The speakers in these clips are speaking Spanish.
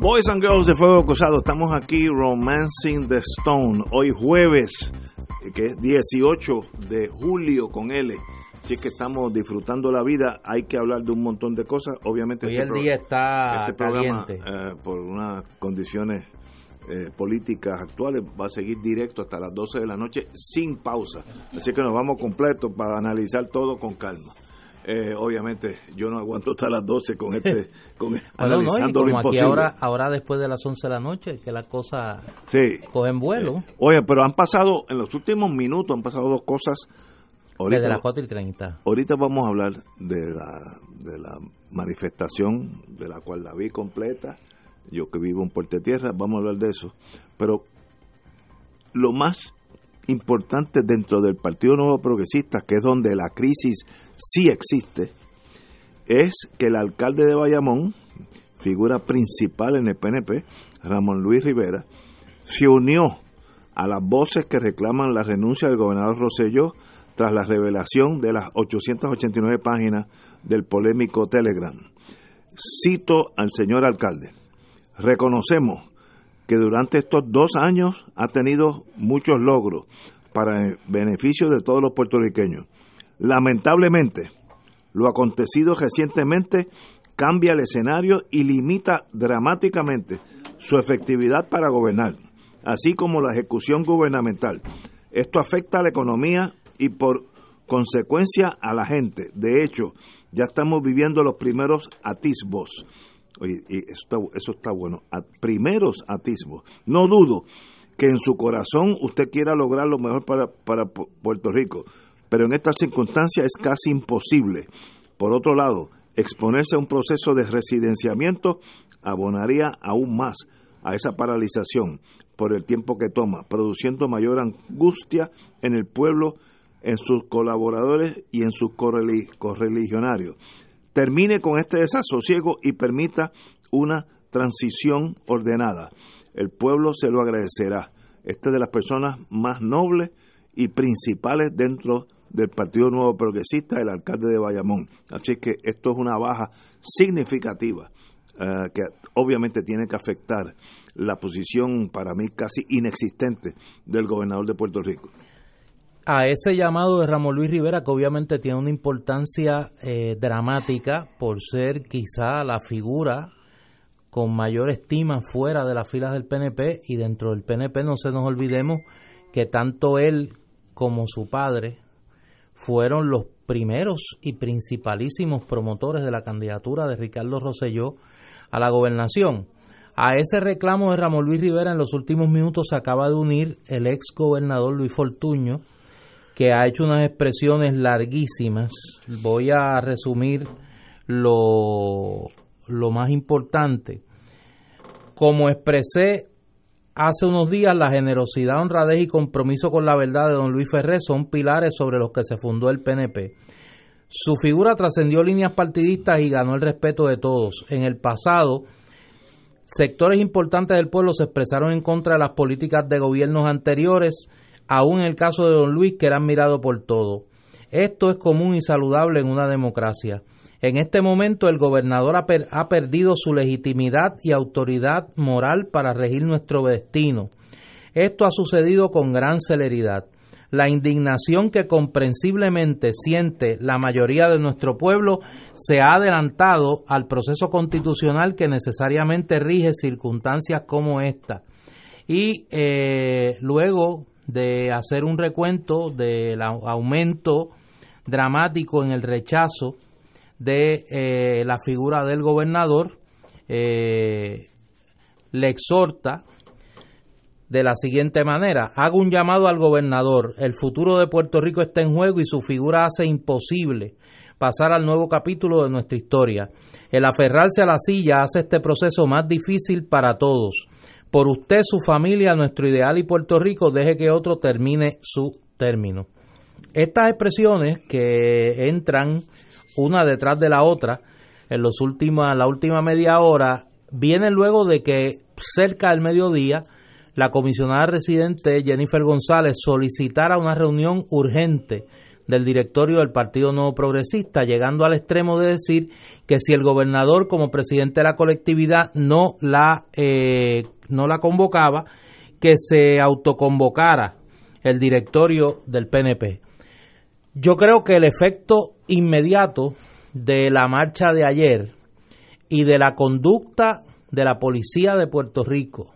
Boys and Girls de Fuego Cruzado, estamos aquí Romancing the Stone, hoy jueves, que es 18 de julio con L. Es que estamos disfrutando la vida, hay que hablar de un montón de cosas. Obviamente, hoy este el pro- día está este programa, caliente. eh, por unas condiciones eh, políticas actuales, va a seguir directo hasta las 12 de la noche sin pausa. Así que nos vamos completos para analizar todo con calma. Eh, obviamente, yo no aguanto hasta las 12 con este, con, Bueno, no, y analizando lo como aquí ahora, ahora después de las 11 de la noche, que las cosas Sí. cogen vuelo, Oye, pero han pasado, en los últimos minutos han pasado dos cosas. Ahorita, desde las 4 y 30. ahorita vamos a hablar de la, de la manifestación de la cual la vi completa. Yo que vivo en Puerto Tierra, vamos a hablar de eso. Pero lo más importante dentro del Partido Nuevo Progresista, que es donde la crisis sí existe, es que el alcalde de Bayamón, figura principal en el PNP, Ramón Luis Rivera, se unió a las voces que reclaman la renuncia del gobernador Rosselló tras la revelación de las 889 páginas del polémico Telegram. Cito al señor alcalde. Reconocemos que durante estos dos años ha tenido muchos logros para el beneficio de todos los puertorriqueños. Lamentablemente, lo acontecido recientemente cambia el escenario y limita dramáticamente su efectividad para gobernar, así como la ejecución gubernamental. Esto afecta a la economía y por consecuencia a la gente. De hecho, ya estamos viviendo los primeros atisbos. Y eso está, eso está bueno. A- primeros atisbos. No dudo que en su corazón usted quiera lograr lo mejor para, para Pu- Puerto Rico, pero en estas circunstancias es casi imposible. Por otro lado, exponerse a un proceso de residenciamiento abonaría aún más a esa paralización por el tiempo que toma, produciendo mayor angustia en el pueblo, en sus colaboradores y en sus correli- correligionarios. Termine con este desasosiego y permita una transición ordenada. El pueblo se lo agradecerá. Esta es de las personas más nobles y principales dentro del Partido Nuevo Progresista, el alcalde de Bayamón. Así que esto es una baja significativa eh, que obviamente tiene que afectar la posición para mí casi inexistente del gobernador de Puerto Rico. A ese llamado de Ramón Luis Rivera, que obviamente tiene una importancia eh, dramática por ser quizá la figura con mayor estima fuera de las filas del PNP y dentro del PNP no se nos olvidemos que tanto él como su padre fueron los primeros y principalísimos promotores de la candidatura de Ricardo Rosselló a la gobernación. A ese reclamo de Ramón Luis Rivera en los últimos minutos se acaba de unir el ex gobernador Luis Fortuño, que ha hecho unas expresiones larguísimas. Voy a resumir lo, lo más importante. Como expresé hace unos días, la generosidad, honradez y compromiso con la verdad de don Luis Ferré son pilares sobre los que se fundó el PNP. Su figura trascendió líneas partidistas y ganó el respeto de todos. En el pasado, sectores importantes del pueblo se expresaron en contra de las políticas de gobiernos anteriores, aún en el caso de don Luis, que era admirado por todos. Esto es común y saludable en una democracia. En este momento el gobernador ha, ha perdido su legitimidad y autoridad moral para regir nuestro destino. Esto ha sucedido con gran celeridad. La indignación que comprensiblemente siente la mayoría de nuestro pueblo se ha adelantado al proceso constitucional que necesariamente rige circunstancias como esta. Y eh, luego de hacer un recuento del au- aumento dramático en el rechazo de eh, la figura del gobernador, eh, le exhorta de la siguiente manera, hago un llamado al gobernador, el futuro de Puerto Rico está en juego y su figura hace imposible pasar al nuevo capítulo de nuestra historia. El aferrarse a la silla hace este proceso más difícil para todos. Por usted, su familia, nuestro ideal y Puerto Rico, deje que otro termine su término. Estas expresiones que entran una detrás de la otra en los últimos, la última media hora vienen luego de que cerca del mediodía la comisionada residente Jennifer González solicitara una reunión urgente del directorio del Partido Nuevo Progresista, llegando al extremo de decir que si el gobernador como presidente de la colectividad no la, eh, no la convocaba, que se autoconvocara el directorio del PNP. Yo creo que el efecto inmediato de la marcha de ayer y de la conducta de la policía de Puerto Rico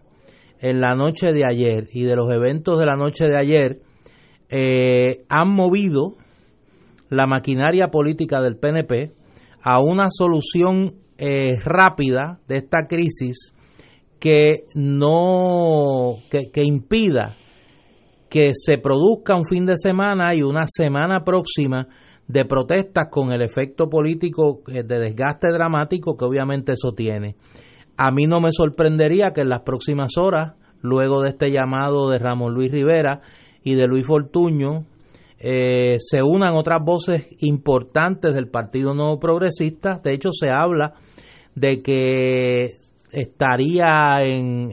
en la noche de ayer y de los eventos de la noche de ayer eh, han movido la maquinaria política del PNP a una solución eh, rápida de esta crisis que no que, que impida que se produzca un fin de semana y una semana próxima de protestas con el efecto político eh, de desgaste dramático que obviamente eso tiene. A mí no me sorprendería que en las próximas horas, luego de este llamado de Ramón Luis Rivera y de Luis Fortuño, eh, se unan otras voces importantes del Partido Nuevo Progresista. De hecho, se habla de que estaría en,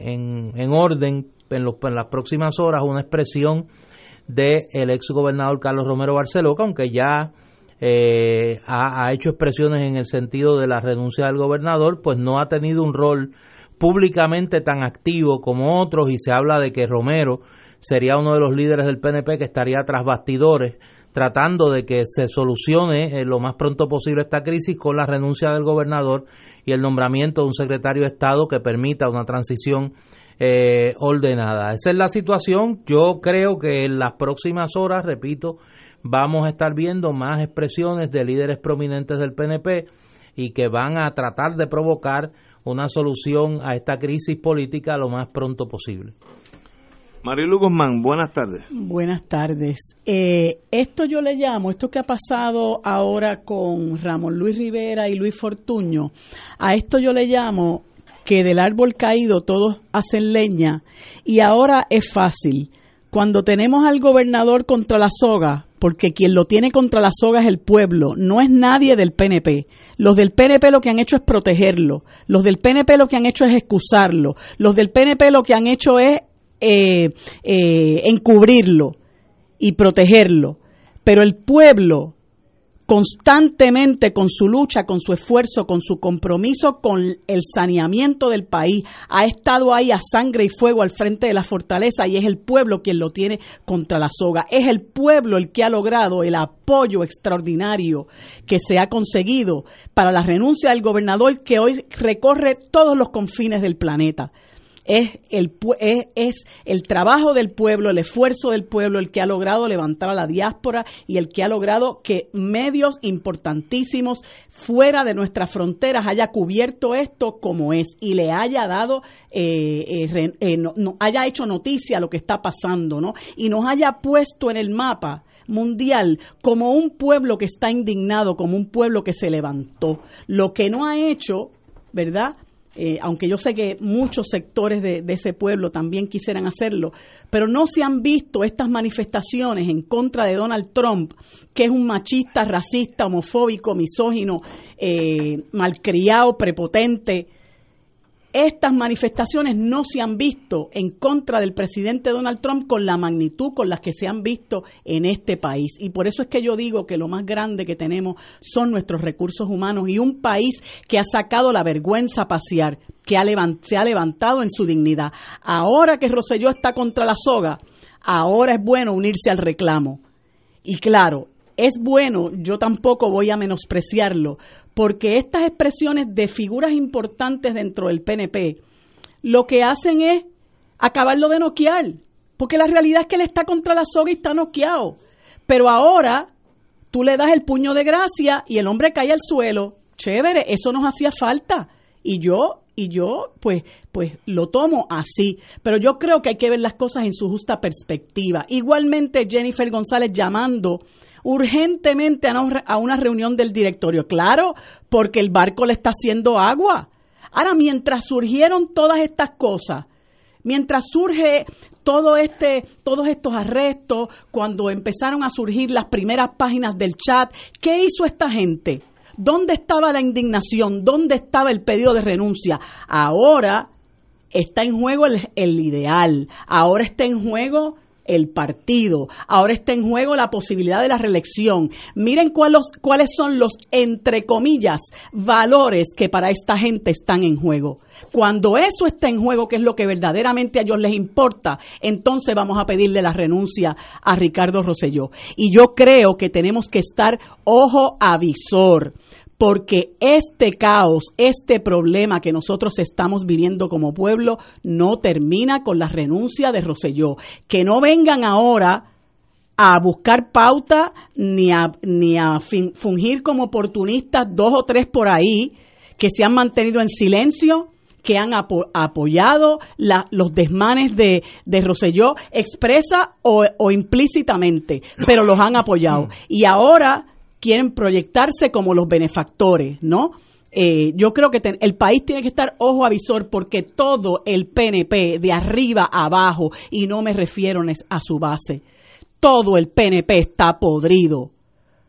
en orden en, las próximas horas una expresión del el ex gobernador Carlos Romero Barceló, aunque ya eh, ha, hecho expresiones en el sentido de la renuncia del gobernador, pues no ha tenido un rol públicamente tan activo como otros y se habla de que Romero sería uno de los líderes del PNP que estaría tras bastidores tratando de que se solucione eh, lo más pronto posible esta crisis con la renuncia del gobernador y el nombramiento de un secretario de Estado que permita una transición eh, ordenada. Esa es la situación. Yo creo que en las próximas horas, repito, vamos a estar viendo más expresiones de líderes prominentes del PNP y que van a tratar de provocar una solución a esta crisis política lo más pronto posible. Marilu Guzmán, buenas tardes. Buenas tardes. Eh, esto yo le llamo, esto que ha pasado ahora con Ramón Luis Rivera y Luis Fortuño, a esto yo le llamo que del árbol caído todos hacen leña y ahora es fácil. Cuando tenemos al gobernador contra la soga, porque quien lo tiene contra la soga es el pueblo, no es nadie del PNP. Los del PNP lo que han hecho es protegerlo, los del PNP lo que han hecho es excusarlo, los del PNP lo que han hecho es eh, eh, encubrirlo y protegerlo. Pero el pueblo constantemente con su lucha, con su esfuerzo, con su compromiso con el saneamiento del país, ha estado ahí a sangre y fuego al frente de la fortaleza y es el pueblo quien lo tiene contra la soga. Es el pueblo el que ha logrado el apoyo extraordinario que se ha conseguido para la renuncia del gobernador que hoy recorre todos los confines del planeta es el, es, el trabajo del pueblo, el esfuerzo del pueblo, el que ha logrado levantar a la diáspora y el que ha logrado que medios importantísimos fuera de nuestras fronteras haya cubierto esto como es y le haya dado, eh, eh, eh, no, haya hecho noticia lo que está pasando, ¿no? Y nos haya puesto en el mapa mundial como un pueblo que está indignado, como un pueblo que se levantó. Lo que no ha hecho, ¿verdad? Eh, aunque yo sé que muchos sectores de, ese pueblo también quisieran hacerlo, pero no se han visto estas manifestaciones en contra de Donald Trump, que es un machista, racista, homofóbico, misógino, eh, malcriado, prepotente, estas manifestaciones no se han visto en contra del presidente Donald Trump con la magnitud con las que se han visto en este país. Y por eso es que yo digo que lo más grande que tenemos son nuestros recursos humanos y un país que ha sacado la vergüenza pasear, que se ha levantado en su dignidad. Ahora que Roselló está contra la soga, ahora es bueno unirse al reclamo. Y claro, es bueno, yo tampoco voy a menospreciarlo, porque estas expresiones de figuras importantes dentro del PNP lo que hacen es acabarlo de noquear, porque la realidad es que él está contra la soga y está noqueado. Pero ahora tú le das el puño de gracia y el hombre cae al suelo. Chévere, eso nos hacía falta. Y yo, y yo, pues, pues lo tomo así. Pero yo creo que hay que ver las cosas en su justa perspectiva. Igualmente Jennifer González llamando urgentemente a una reunión del directorio. Claro, porque el barco le está haciendo agua. Ahora, mientras surgieron todas estas cosas, mientras surge todo este, todos estos arrestos, cuando empezaron a surgir las primeras páginas del chat, ¿qué hizo esta gente? ¿Dónde estaba la indignación? ¿Dónde estaba el pedido de renuncia? Ahora está en juego el, el ideal, ahora está en juego el partido. Ahora está en juego la posibilidad de la reelección. Miren cuáles, cuáles son los, entre comillas, valores que para esta gente están en juego. Cuando eso está en juego, que es lo que verdaderamente a ellos les importa, entonces vamos a pedirle la renuncia a Ricardo Rosselló. Y yo creo que tenemos que estar ojo avisor porque este caos, este problema que nosotros estamos viviendo como pueblo no termina con la renuncia de Roselló. Que no vengan ahora a buscar pauta ni a, ni a fungir como oportunistas dos o tres por ahí que se han mantenido en silencio que han apoyado los desmanes de, de Roselló, expresa o, o, implícitamente, pero los han apoyado. Y ahora quieren proyectarse como los benefactores, ¿no? Eh, yo creo que el país tiene que estar ojo avisor porque todo el PNP, de arriba a abajo, y no me refiero a su base, todo el PNP está podrido.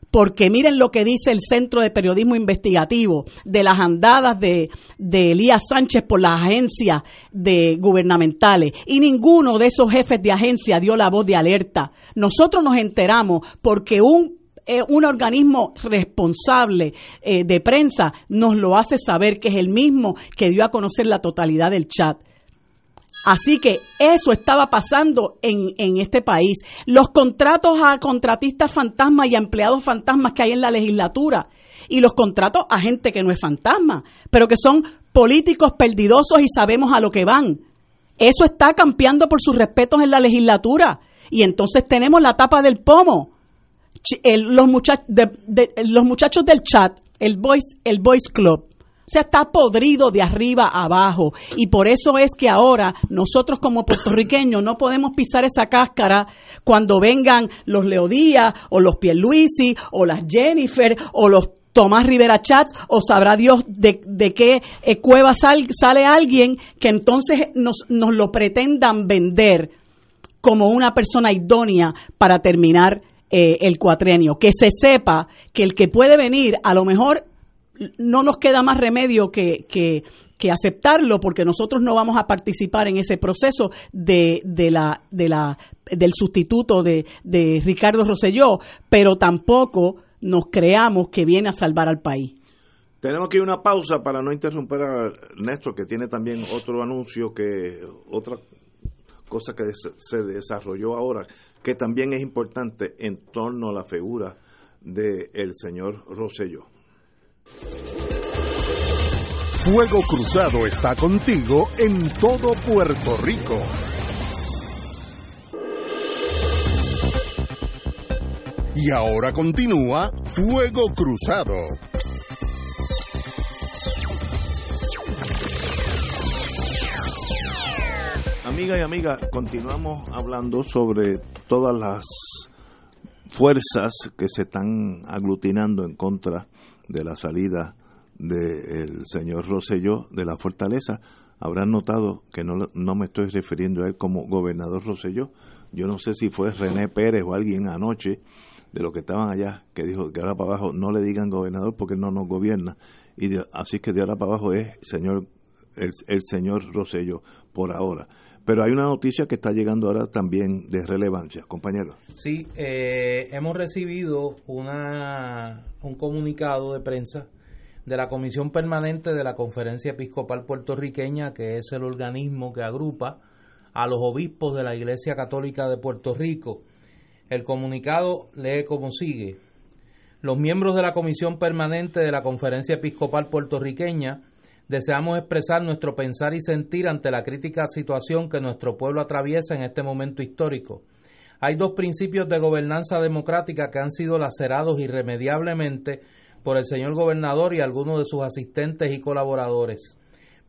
Porque miren lo que dice el Centro de Periodismo Investigativo de las andadas de, de Elías Sánchez por las agencias de gubernamentales. Y ninguno de esos jefes de agencia dio la voz de alerta. Nosotros nos enteramos porque un eh, un organismo responsable eh, de prensa nos lo hace saber que es el mismo que dio a conocer la totalidad del chat. Así que eso estaba pasando en, en, este país. Los contratos a contratistas fantasmas y a empleados fantasmas que hay en la legislatura y los contratos a gente que no es fantasma, pero que son políticos perdidosos y sabemos a lo que van. Eso está campeando por sus respetos en la legislatura. Y entonces tenemos la tapa del pomo los, muchachos del chat, el Voice, el Club, se está podrido de arriba a abajo. Y por eso es que ahora nosotros como puertorriqueños no podemos pisar esa cáscara cuando vengan los Leodía o los Pierluisi o las Jennifer o los Tomás Rivera Chats o sabrá Dios de, qué eh, cueva sale alguien que entonces nos lo pretendan vender como una persona idónea para terminar eh, el cuatrenio. Que se sepa que el que puede venir, a lo mejor no nos queda más remedio que, que, aceptarlo porque nosotros no vamos a participar en ese proceso de, de la, de la, del sustituto de, de Ricardo Rosselló, pero tampoco nos creamos que viene a salvar al país. Tenemos que ir una pausa para no interrumpir a Néstor, que tiene también otro anuncio, que otra cosa que se desarrolló ahora, que también es importante en torno a la figura del el señor Rosselló. Fuego Cruzado está contigo en todo Puerto Rico. Y ahora continúa Fuego Cruzado. Amiga y amiga, continuamos hablando sobre todas las fuerzas que se están aglutinando en contra de la salida del señor Rosselló de la fortaleza. Habrán notado que no, no me estoy refiriendo a él como gobernador Rosselló. Yo no sé si fue René Pérez o alguien anoche de los que estaban allá que dijo que ahora para abajo no le digan gobernador porque no nos gobierna. Y así que de ahora para abajo es señor el, el señor Rosselló por ahora. Pero hay una noticia que está llegando ahora también de relevancia, compañero. Sí, eh, hemos recibido una, un comunicado de prensa de la Comisión Permanente de la Conferencia Episcopal Puertorriqueña, que es el organismo que agrupa a los obispos de la Iglesia Católica de Puerto Rico. El comunicado lee como sigue. Los miembros de la Comisión Permanente de la Conferencia Episcopal Puertorriqueña deseamos expresar nuestro pensar y sentir ante la crítica situación que nuestro pueblo atraviesa en este momento histórico. Hay dos principios de gobernanza democrática que han sido lacerados irremediablemente por el señor gobernador y algunos de sus asistentes y colaboradores.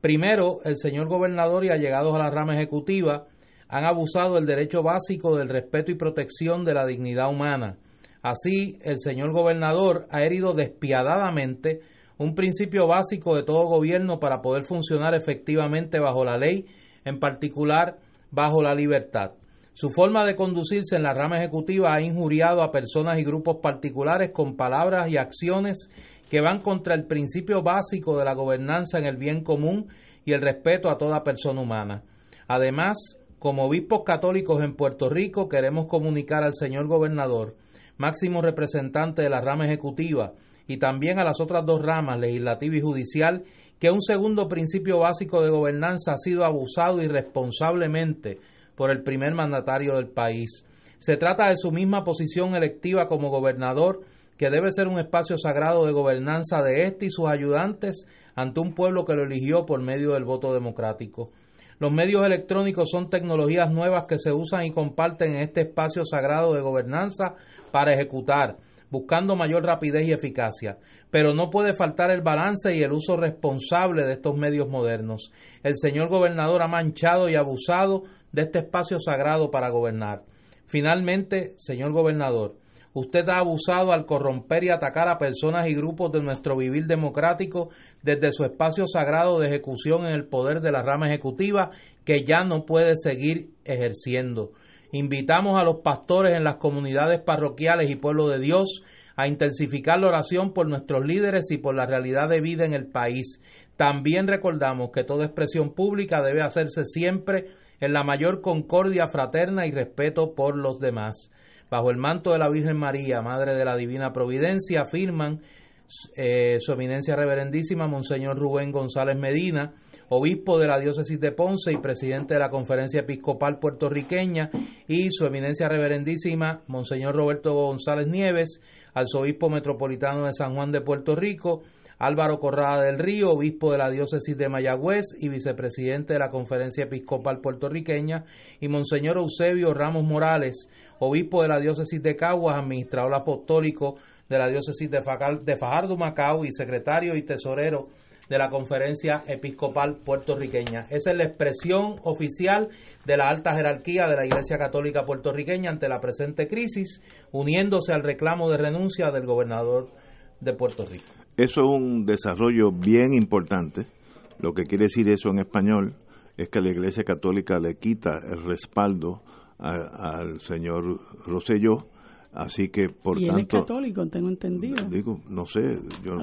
Primero, el señor gobernador y allegados a la rama ejecutiva han abusado del derecho básico del respeto y protección de la dignidad humana, Así, el señor gobernador ha herido despiadadamente un principio básico de todo gobierno para poder funcionar efectivamente bajo la ley, en particular bajo la libertad. Su forma de conducirse en la rama ejecutiva ha injuriado a personas y grupos particulares con palabras y acciones que van contra el principio básico de la gobernanza en el bien común y el respeto a toda persona humana. Además, como obispos católicos en Puerto Rico, queremos comunicar al señor gobernador, máximo representante de la rama ejecutiva, y también a las otras dos ramas, legislativa y judicial, que un segundo principio básico de gobernanza ha sido abusado irresponsablemente por el primer mandatario del país. Se trata de su misma posición electiva como gobernador, que debe ser un espacio sagrado de gobernanza de éste y sus ayudantes ante un pueblo que lo eligió por medio del voto democrático. Los medios electrónicos son tecnologías nuevas que se usan y comparten en este espacio sagrado de gobernanza para ejecutar, buscando mayor rapidez y eficacia. Pero no puede faltar el balance y el uso responsable de estos medios modernos. El señor gobernador ha manchado y abusado de este espacio sagrado para gobernar. Finalmente, señor gobernador, usted ha abusado al corromper y atacar a personas y grupos de nuestro vivir democrático desde su espacio sagrado de ejecución en el poder de la rama ejecutiva que ya no puede seguir ejerciendo. Invitamos a los pastores en las comunidades parroquiales y pueblo de Dios a intensificar la oración por nuestros líderes y por la realidad de vida en el país. También recordamos que toda expresión pública debe hacerse siempre en la mayor concordia fraterna y respeto por los demás. Bajo el manto de la Virgen María, Madre de la Divina Providencia, afirman eh, Su Eminencia Reverendísima, Monseñor Rubén González Medina, obispo de la diócesis de Ponce y presidente de la Conferencia Episcopal Puertorriqueña, y Su Eminencia Reverendísima, Monseñor Roberto González Nieves, arzobispo metropolitano de San Juan de Puerto Rico, Álvaro Corrada del Río, obispo de la diócesis de Mayagüez y vicepresidente de la Conferencia Episcopal Puertorriqueña, y Monseñor Eusebio Ramos Morales, obispo de la diócesis de Caguas, administrador apostólico de la diócesis de, Fajardo Macao y secretario y tesorero de la Conferencia Episcopal Puertorriqueña. Esa es la expresión oficial de la alta jerarquía de la Iglesia Católica puertorriqueña ante la presente crisis, uniéndose al reclamo de renuncia del gobernador de Puerto Rico. Eso es un desarrollo bien importante. Lo que quiere decir eso en español es que la Iglesia Católica le quita el respaldo al señor Rosselló. Así que, por y tanto. Él es católico, tengo entendido. Digo, no sé. Yo,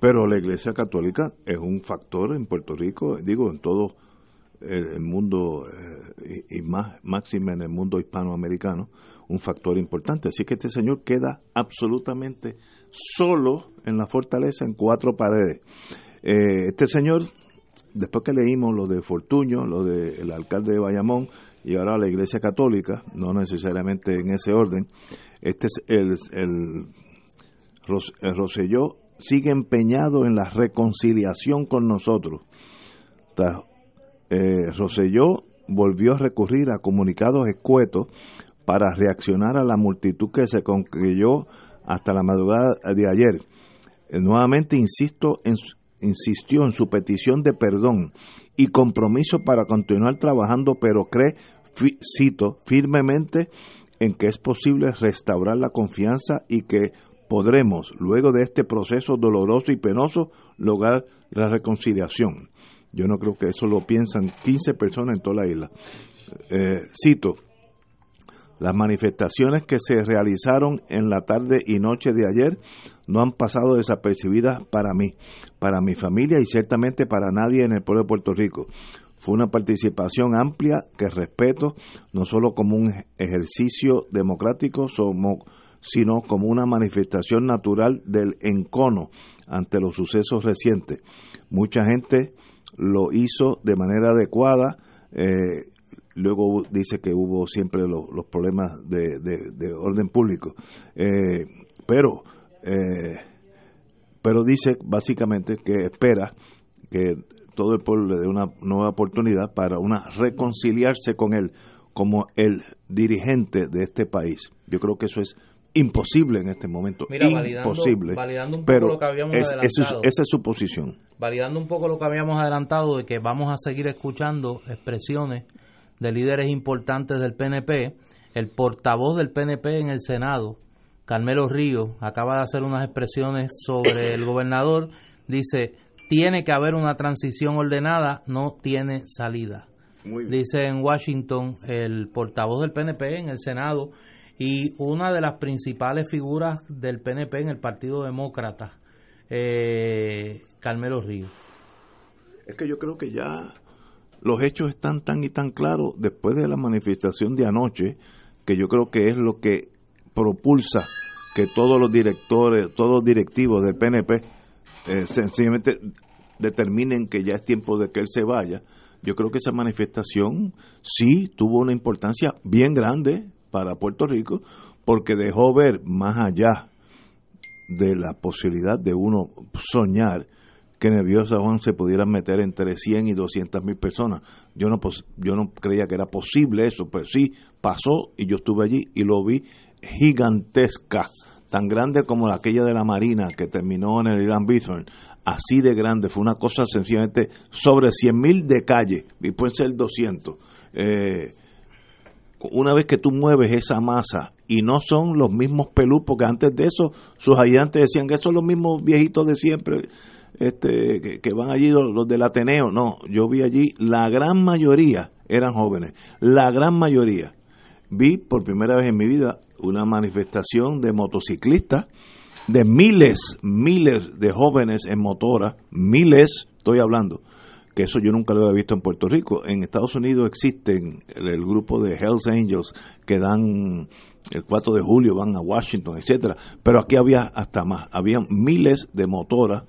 pero la Iglesia Católica es un factor en Puerto Rico, digo, en todo el, mundo, eh, y, más máxima en el mundo hispanoamericano, un factor importante. Así que este señor queda absolutamente solo en la fortaleza en cuatro paredes. Eh, este señor, después que leímos lo de Fortuño, lo del alcalde de Bayamón y ahora la Iglesia Católica, no necesariamente en ese orden, este es el, el, el Roselló sigue empeñado en la reconciliación con nosotros. Eh, Roselló volvió a recurrir a comunicados escuetos para reaccionar a la multitud que se congregó hasta la madrugada de ayer. Eh, nuevamente insisto en, insistió en su petición de perdón y compromiso para continuar trabajando, pero cree, cito, firmemente en que es posible restaurar la confianza y que podremos, luego de este proceso doloroso y penoso, lograr la reconciliación. Yo no creo que eso lo piensan 15 personas en toda la isla. Eh, cito, las manifestaciones que se realizaron en la tarde y noche de ayer no han pasado desapercibidas para mí, para mi familia y ciertamente para nadie en el pueblo de Puerto Rico. Fue una participación amplia que respeto no solo como un ejercicio democrático, sino como una manifestación natural del encono ante los sucesos recientes. Mucha gente lo hizo de manera adecuada. Eh, luego dice que hubo siempre los problemas de, orden público. Eh, pero, eh, pero dice básicamente que espera que todo el pueblo le dé una nueva oportunidad para una reconciliarse con él como el dirigente de este país. Yo creo que eso es imposible en este momento. imposible. Validando, un poco lo que habíamos adelantado. esa es su posición. Validando un poco lo que habíamos adelantado de que vamos a seguir escuchando expresiones de líderes importantes del PNP, el portavoz del PNP en el Senado Carmelo Ríos, acaba de hacer unas expresiones sobre el gobernador, dice, tiene que haber una transición ordenada, no tiene salida. Dice en Washington el portavoz del PNP en el Senado y una de las principales figuras del PNP en el Partido Demócrata, eh, Carmelo Ríos. Es que yo creo que ya los hechos están tan y tan claros después de la manifestación de anoche, que yo creo que es lo que propulsa que todos los directores, todos los directivos del PNP eh, sencillamente determinen que ya es tiempo de que él se vaya. Yo creo que esa manifestación sí tuvo una importancia bien grande para Puerto Rico porque dejó ver más allá de la posibilidad de uno soñar que Río Juan se pudieran meter entre 100 y 200 mil personas. Yo no, yo no creía que era posible eso, pero sí pasó y yo estuve allí y lo vi gigantesca, tan grande como aquella de la Marina que terminó en el Irán Bithorn, así de grande, fue una cosa sencillamente sobre 100 mil de calle, y pueden ser 200. Eh, una vez que tú mueves esa masa y no son los mismos pelú, porque antes de eso sus ayudantes decían que son los mismos viejitos de siempre este, que, van allí los, los, del Ateneo, no, yo vi allí, la gran mayoría eran jóvenes, la gran mayoría. Vi por primera vez en mi vida una manifestación de motociclistas, de miles, miles de jóvenes en motora, miles, estoy hablando, que eso yo nunca lo había visto en Puerto Rico. En Estados Unidos existen el, grupo de Hells Angels que dan el 4 de julio, van a Washington, etcétera, pero aquí había hasta más, había miles de motoras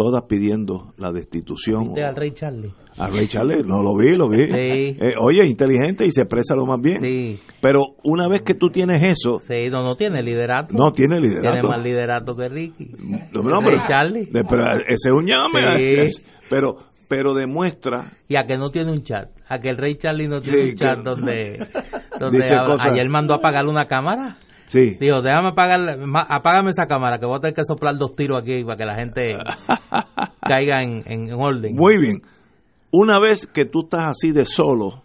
todas pidiendo la destitución. ¿Viste al Rey Charlie? Al Rey Charlie, no lo vi, lo vi. Sí. Eh, oye, inteligente y se expresa lo más bien. Sí. Pero una vez que tú tienes eso... Sí, no, no tiene liderato. No tiene liderato. Tiene más liderato que Ricky. No, Rey Charlie. pero ese es un llame. Sí. Pero, pero demuestra... Y a que no tiene un chat. A que el Rey Charlie no tiene un chat donde, donde ayer mandó a apagarle una cámara. Sí. Dijo, déjame apagar, apágame esa cámara que voy a tener que soplar dos tiros aquí para que la gente caiga en, en orden. Muy bien. Una vez que tú estás así de solo,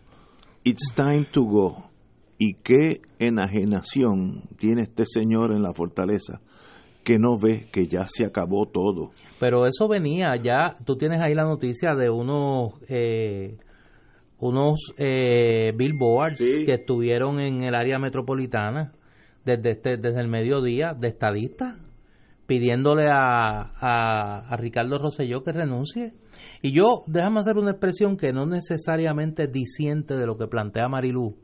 it's time to go. ¿Y qué enajenación tiene este señor en la fortaleza que no ve que ya se acabó todo? Pero eso venía ya, tú tienes ahí la noticia de unos eh, unos eh, billboards que estuvieron en el área metropolitana desde, este, desde el mediodía de estadistas pidiéndole a, a, Ricardo Rosselló que renuncie. Y yo, déjame hacer una expresión que no necesariamente disiente de lo que plantea Marilú,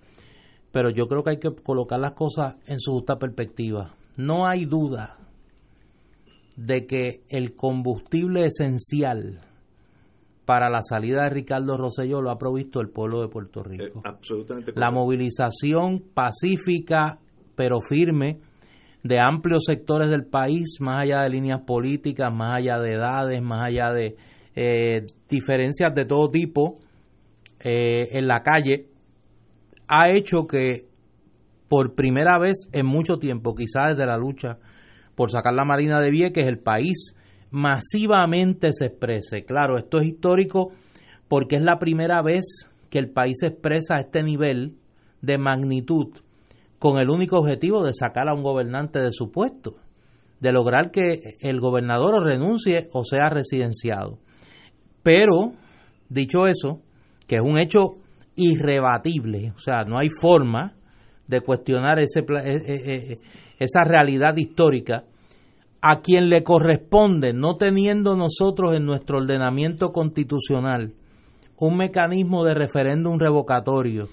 pero yo creo que hay que colocar las cosas en su justa perspectiva. No hay duda de que el combustible esencial para la salida de Ricardo Rosselló lo ha provisto el pueblo de Puerto Rico. Eh, absolutamente. La movilización pacífica pero firme de amplios sectores del país, más allá de líneas políticas, más allá de edades, más allá de eh, diferencias de todo tipo eh, en la calle, ha hecho que por primera vez en mucho tiempo, quizás desde la lucha por sacar la Marina de Vieques, el país masivamente se exprese. Claro, esto es histórico porque es la primera vez que el país expresa este nivel de magnitud con el único objetivo de sacar a un gobernante de su puesto, de lograr que el gobernador renuncie o sea residenciado. Pero, dicho eso, que es un hecho irrebatible, o sea, no hay forma de cuestionar ese, e, e, e, esa realidad histórica, a quien le corresponde, no teniendo nosotros en nuestro ordenamiento constitucional un mecanismo de referéndum revocatorio,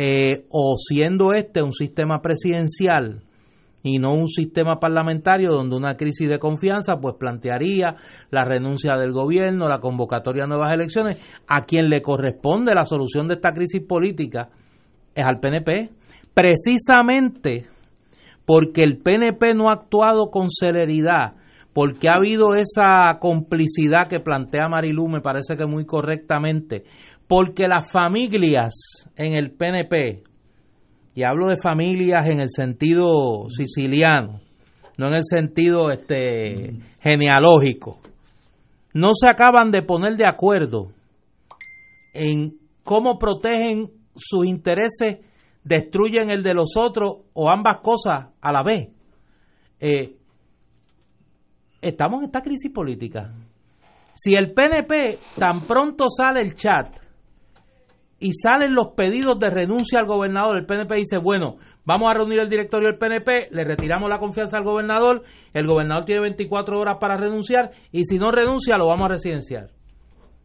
eh, o siendo este un sistema presidencial y no un sistema parlamentario donde una crisis de confianza pues plantearía la renuncia del gobierno, la convocatoria de nuevas elecciones, a quien le corresponde la solución de esta crisis política es al PNP, precisamente porque el PNP no ha actuado con celeridad, porque ha habido esa complicidad que plantea Marilú, me parece que muy correctamente, porque las familias en el PNP, y hablo de familias en el sentido siciliano, no en el sentido este genealógico, no se acaban de poner de acuerdo en cómo protegen sus intereses, destruyen el de los otros o ambas cosas a la vez. eh, estamos en esta crisis política. Si el PNP tan pronto sale el chat y salen los pedidos de renuncia al gobernador, el PNP dice, bueno, vamos a reunir el directorio del PNP, le retiramos la confianza al gobernador, el gobernador tiene 24 horas para renunciar y si no renuncia lo vamos a residenciar.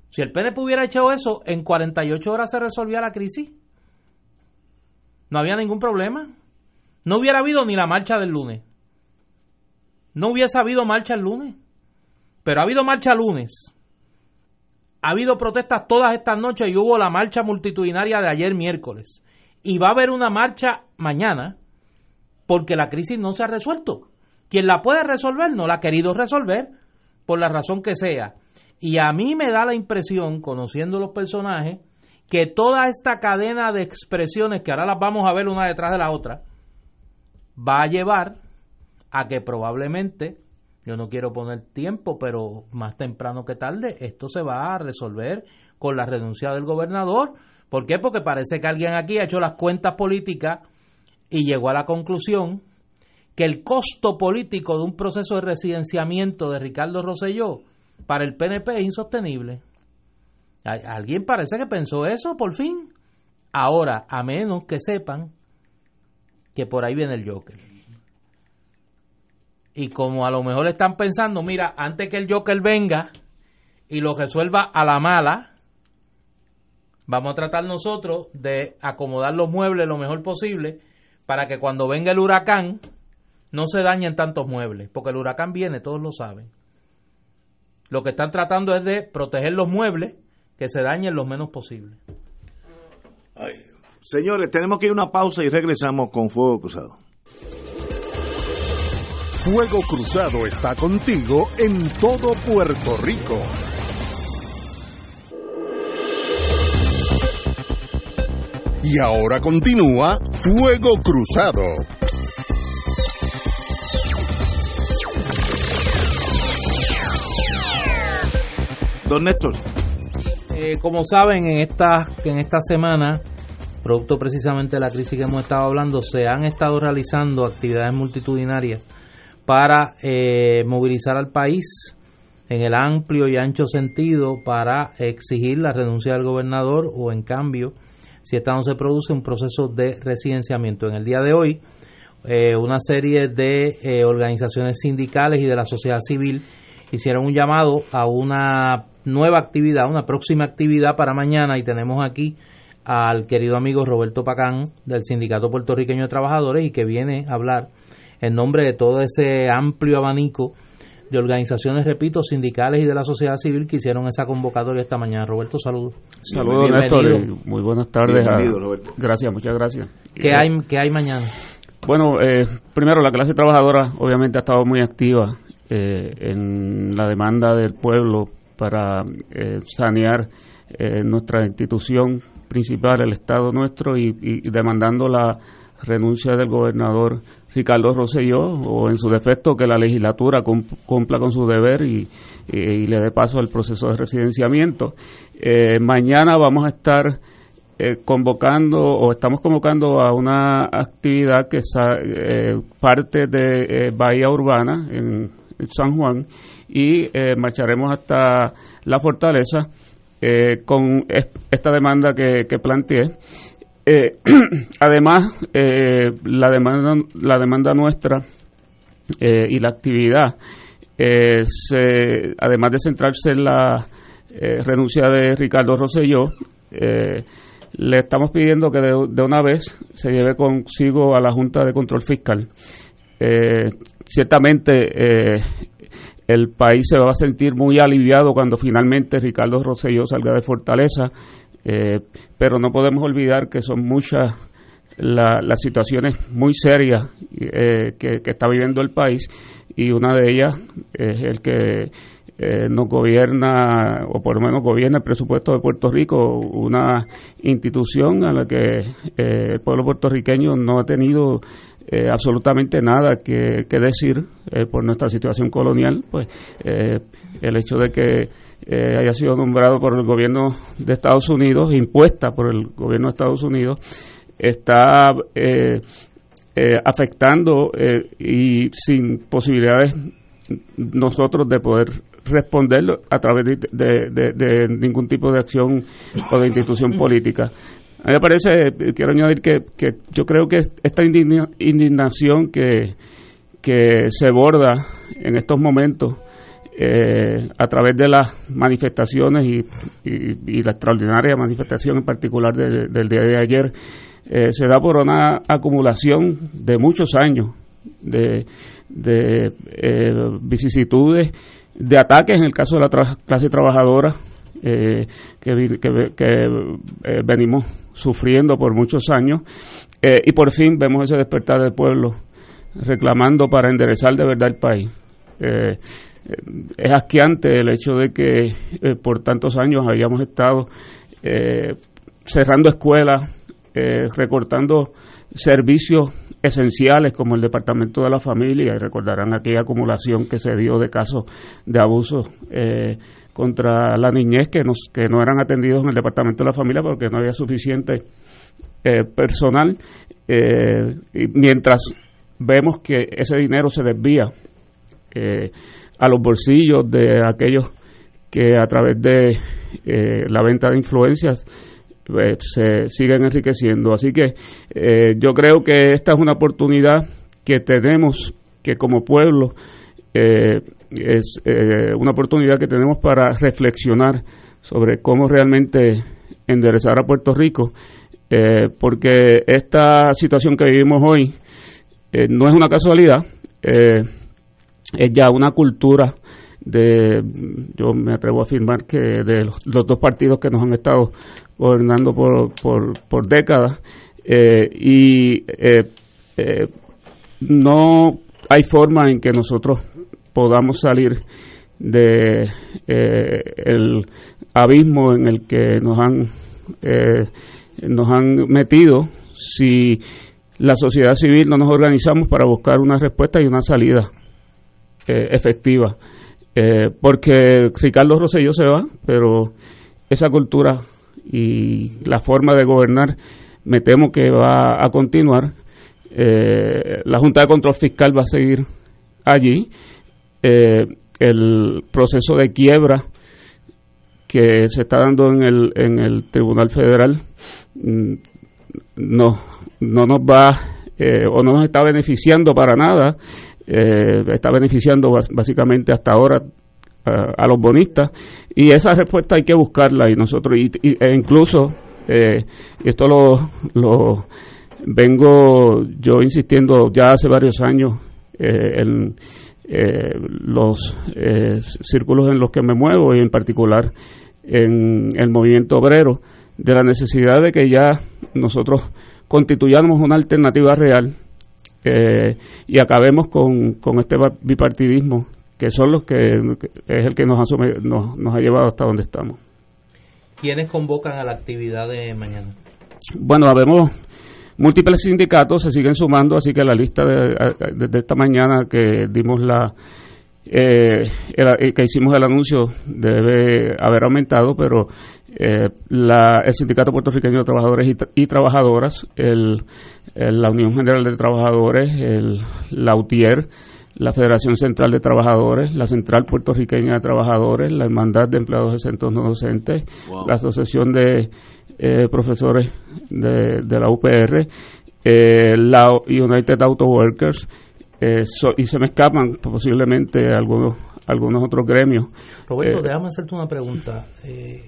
Si el PNP hubiera hecho eso, en 48 horas se resolvía la crisis. No había ningún problema. No hubiera habido ni la marcha del lunes. No hubiese habido marcha el lunes. Pero ha habido marcha el lunes. Ha habido protestas todas estas noches y hubo la marcha multitudinaria de ayer miércoles. Y va a haber una marcha mañana porque la crisis no se ha resuelto. Quien la puede resolver no la ha querido resolver por la razón que sea. Y a mí me da la impresión, conociendo los personajes, que toda esta cadena de expresiones, que ahora las vamos a ver una detrás de la otra, va a llevar a que probablemente, yo no quiero poner tiempo, pero más temprano que tarde, esto se va a resolver con la renuncia del gobernador. ¿Por qué? Porque parece que alguien aquí ha hecho las cuentas políticas y llegó a la conclusión que el costo político de un proceso de residenciamiento de Ricardo Rosselló para el PNP es insostenible. Alguien parece que pensó eso por fin. Ahora, a menos que sepan que por ahí viene el Joker. Y como a lo mejor están pensando, mira, antes que el Joker venga y lo resuelva a la mala, vamos a tratar nosotros de acomodar los muebles lo mejor posible para que cuando venga el huracán no se dañen tantos muebles, porque el huracán viene, todos lo saben. Lo que están tratando es de proteger los muebles que se dañen lo menos posible. señores, tenemos que ir a una pausa y regresamos con Fuego Cruzado. Fuego Cruzado está contigo en todo Puerto Rico. Y ahora continúa Fuego Cruzado. Don Néstor. Eh, como saben, en esta, en esta semana, producto precisamente de la crisis que hemos estado hablando, se han estado realizando actividades multitudinarias para eh, movilizar al país en el amplio y ancho sentido para exigir la renuncia del gobernador o en cambio, si esta no se produce, un proceso de residenciamiento. En el día de hoy, eh, una serie de organizaciones sindicales y de la sociedad civil hicieron un llamado a una nueva actividad, una próxima actividad para mañana y tenemos aquí al querido amigo Roberto Pacán del Sindicato Puertorriqueño de Trabajadores y que viene a hablar en nombre de todo ese amplio abanico de organizaciones, repito, sindicales y de la sociedad civil que hicieron esa convocatoria esta mañana. Roberto, saludos. Saludos, Néstor. Muy buenas tardes. Gracias, muchas gracias. ¿Qué, hay, qué hay mañana? Bueno, eh, primero, la clase trabajadora obviamente ha estado muy activa eh, en la demanda del pueblo para eh, sanear eh, nuestra institución principal, el Estado nuestro, y, demandando la renuncia del gobernador Ricardo Rosselló, o en su defecto que la legislatura cumpla con su deber y, le dé paso al proceso de residenciamiento. Eh, mañana vamos a estar convocando o estamos convocando a una actividad que es parte de Bahía Urbana en San Juan y eh, marcharemos hasta la fortaleza eh, con esta demanda que, planteé. Eh, además, la demanda la demanda nuestra y la actividad, además de centrarse en la renuncia de Ricardo Rosselló, le estamos pidiendo que de, de, una vez se lleve consigo a la Junta de Control Fiscal. ciertamente el país se va a sentir muy aliviado cuando finalmente Ricardo Rosselló salga de Fortaleza, eh, pero no podemos olvidar que son muchas las situaciones muy serias eh, que, está viviendo el país y una de ellas es el que eh, nos gobierna, o por lo menos gobierna el presupuesto de Puerto Rico, una institución a la que el pueblo puertorriqueño no ha tenido eh, absolutamente nada que, decir eh, por nuestra situación colonial, pues eh, el hecho de que haya sido nombrado por el gobierno de Estados Unidos, impuesta por el gobierno de Estados Unidos, está afectando y sin posibilidades nosotros de poder responderlo a través de, ningún tipo de acción o de institución política. A mí me parece, quiero añadir que, que yo creo que esta indignación que, que se borda en estos momentos eh, a través de las manifestaciones y, y, la extraordinaria manifestación en particular del día de ayer, eh, se da por una acumulación de muchos años de, de eh, vicisitudes, de ataques en el caso de la clase trabajadora que, que, venimos sufriendo por muchos años y por fin vemos ese despertar del pueblo reclamando para enderezar de verdad el país. Eh, es asqueante el hecho de que eh, por tantos años habíamos estado eh, cerrando escuelas, recortando servicios esenciales como el Departamento de la Familia, y recordarán aquella acumulación que se dio de casos de abuso contra la niñez que, nos, que no eran atendidos en el Departamento de la Familia porque no había suficiente personal, y mientras vemos que ese dinero se desvía eh, a los bolsillos de aquellos que a través de eh, la venta de influencias eh, se siguen enriqueciendo. Así que yo creo que esta es una oportunidad que tenemos que como pueblo es una oportunidad que tenemos para reflexionar sobre cómo realmente enderezar a Puerto Rico, porque esta situación que vivimos hoy eh, no es una casualidad, eh, es ya una cultura de, yo me atrevo a afirmar que de los, dos partidos que nos han estado gobernando por, por, décadas, eh, y no hay forma en que nosotros podamos salir de el abismo en el que nos han nos han metido si la sociedad civil no nos organizamos para buscar una respuesta y una salida eh, efectiva. Eh, porque Ricardo Rosselló se va, pero esa cultura y la forma de gobernar me temo que va a continuar. Eh, la Junta de Control Fiscal va a seguir allí. El proceso de quiebra que se está dando en el, en el Tribunal Federal mm, no, no nos va eh, o no nos está beneficiando para nada, eh, está beneficiando básicamente hasta ahora a los bonistas. Y esa respuesta hay que buscarla. Y nosotros e incluso eh, esto lo, lo vengo yo insistiendo ya hace varios años en los círculos en los que me muevo y en particular en el movimiento obrero de la necesidad de que ya nosotros constituyamos una alternativa real eh, y acabemos con, con, este bipartidismo que son los que es el que nos ha, nos, nos ha llevado hasta donde estamos. ¿Quiénes convocan a la actividad de mañana? Bueno, habemos múltiples sindicatos, se siguen sumando, así que la lista de, de esta mañana que dimos la eh, el, que hicimos el anuncio debe haber aumentado, pero eh, la, el Sindicato Puertorriqueño de Trabajadores y, Trabajadoras, el, la Unión General de Trabajadores, el, la UTIER, la Federación Central de Trabajadores, la Central Puertorriqueña de Trabajadores, la Hermandad de Empleados Exentos No Docentes, la Asociación de eh, Profesores de, de, la UPR, eh, la United Auto Workers, eh, y se me escapan posiblemente algunos algunos otros gremios. Roberto, eh, déjame hacerte una pregunta. Eh,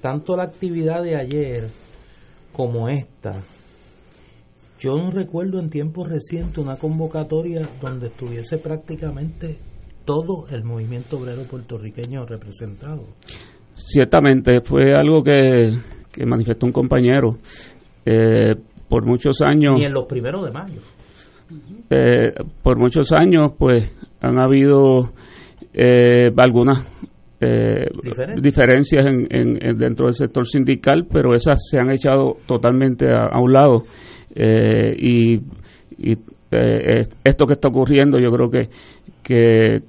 tanto la actividad de ayer como esta, yo no recuerdo en tiempos recientes una convocatoria donde estuviese prácticamente todo el movimiento obrero puertorriqueño representado. Ciertamente, fue algo que, que manifestó un compañero. por muchos años. Ni en los primeros de mayo. Eh, por muchos años, pues han habido eh, algunas eh, diferencias en, dentro del sector sindical, pero esas se han echado totalmente a, un lado. y, esto que está ocurriendo, yo creo que, que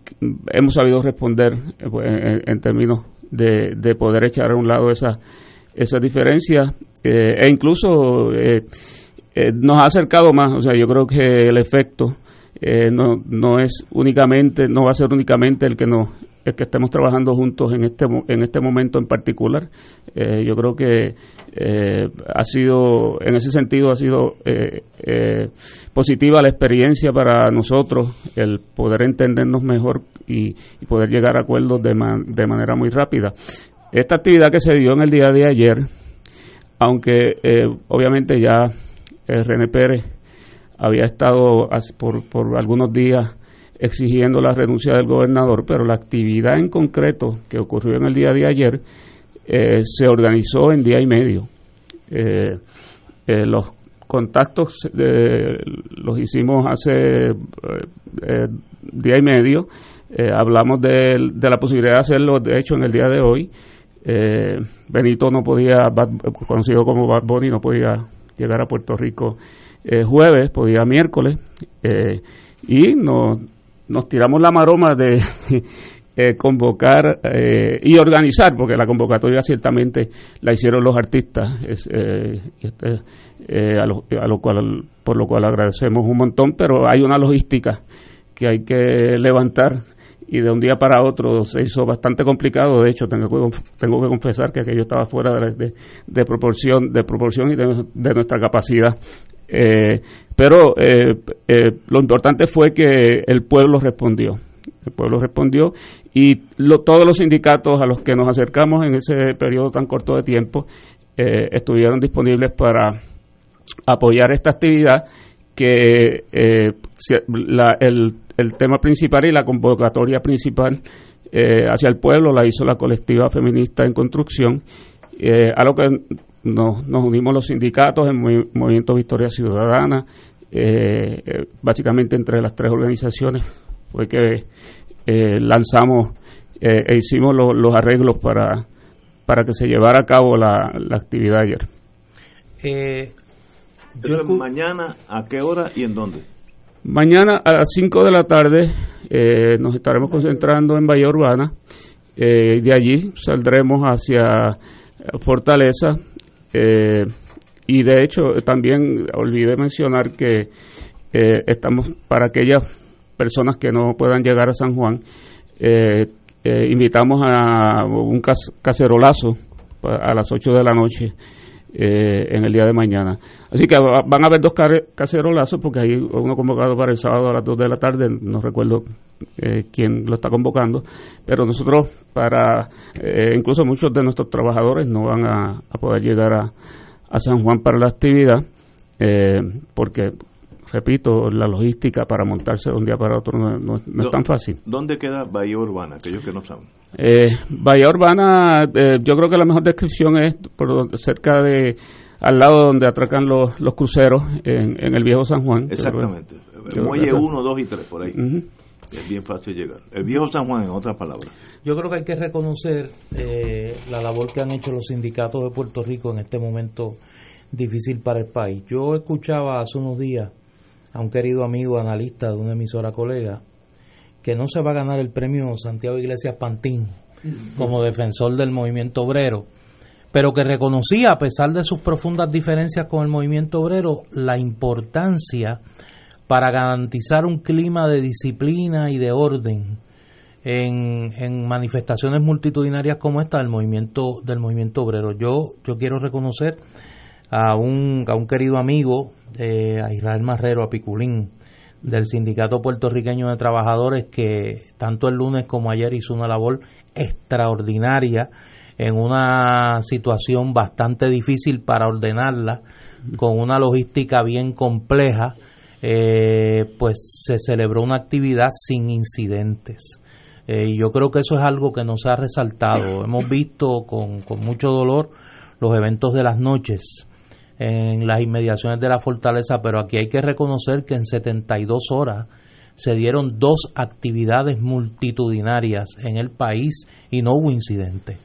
hemos sabido responder en, términos de, de, poder echar a un lado esas esa diferencias e incluso eh, nos ha acercado más, o sea, yo creo que el efecto eh, no, no es únicamente, no va a ser únicamente el que nos el que estemos trabajando juntos en este en este momento en particular. Eh, yo creo que eh, ha sido, en ese sentido, ha sido positiva la experiencia para nosotros, el poder entendernos mejor y, poder llegar a acuerdos de, de manera muy rápida. Esta actividad que se dio en el día de ayer, aunque obviamente ya René Pérez había estado por, por algunos días exigiendo la renuncia del gobernador, pero la actividad en concreto que ocurrió en el día de ayer eh, se organizó en día y medio. Eh, eh, los contactos los hicimos hace día y medio. hablamos de, de, la posibilidad de hacerlo, de hecho, en el día de hoy. Benito no podía, conocido como Bad Bunny, no podía llegar a Puerto Rico eh, jueves, podía miércoles, eh, y nos, nos tiramos la maroma de eh, convocar y organizar, porque la convocatoria ciertamente la hicieron los artistas, este, a, lo, a lo cual, por lo cual agradecemos un montón, pero hay una logística que hay que levantar y de un día para otro se hizo bastante complicado. De hecho, tengo que, tengo que confesar que aquello estaba fuera de, de, proporción, de proporción y de, de nuestra capacidad. Eh, pero eh, eh, lo importante fue que el pueblo respondió. El pueblo respondió y todos los sindicatos a los que nos acercamos en ese periodo tan corto de tiempo estuvieron disponibles para apoyar esta actividad que la, el, el, tema principal y la convocatoria principal hacia el pueblo la hizo la colectiva feminista en construcción, a lo que nos, nos unimos los sindicatos, el Movimiento Victoria Ciudadana, eh, eh, básicamente entre las tres organizaciones fue que eh, lanzamos e hicimos los arreglos para, para que se llevara a cabo la, la actividad ayer. mañana, ¿a qué hora y en dónde? Mañana a las 5 de la tarde nos estaremos concentrando en Bahía Urbana. de allí saldremos hacia Fortaleza eh, y de hecho, también olvidé mencionar que eh, estamos para aquellas personas que no puedan llegar a San Juan, eh, invitamos a un cacerolazo a las 8 de la noche en el día de mañana. Así que van a haber dos cacerolazos porque hay uno convocado para el sábado a las 2 de la tarde, no recuerdo quién lo está convocando, pero nosotros para, incluso muchos de nuestros trabajadores no van a poder llegar a, a San Juan para la actividad, eh, porque, repito, la logística para montarse de un día para otro no, es tan fácil. ¿Dónde queda Bahía Urbana? Aquellos que no saben. Eh, Bahía Urbana, eh, yo creo que la mejor descripción es por cerca de al lado donde atracan los, los cruceros en, el viejo San Juan. Exactamente. Muelle 1, 2 y 3, por ahí. Es bien fácil llegar. El viejo San Juan, en otras palabras. Yo creo que hay que reconocer eh, la labor que han hecho los sindicatos de Puerto Rico en este momento difícil para el país. Yo escuchaba hace unos días a un querido amigo analista de una emisora colega que no se va a ganar el premio Santiago Iglesias Pantín como defensor del movimiento obrero, pero que reconocía, a pesar de sus profundas diferencias con el movimiento obrero, la importancia para garantizar un clima de disciplina y de orden en, manifestaciones multitudinarias como esta del movimiento del movimiento obrero. Yo yo quiero reconocer a un, a un querido amigo, eh, a Israel Marrero, a Piculín, del Sindicato Puertorriqueño de Trabajadores, que tanto el lunes como ayer hizo una labor extraordinaria en una situación bastante difícil para ordenarla, con una logística bien compleja eh, pues se celebró una actividad sin incidentes. Eh, y yo creo que eso es algo que nos ha resaltado. Hemos visto con, con mucho dolor los eventos de las noches en las inmediaciones de la fortaleza, pero aquí hay que reconocer que en 72 horas se dieron dos actividades multitudinarias en el país y no hubo incidente.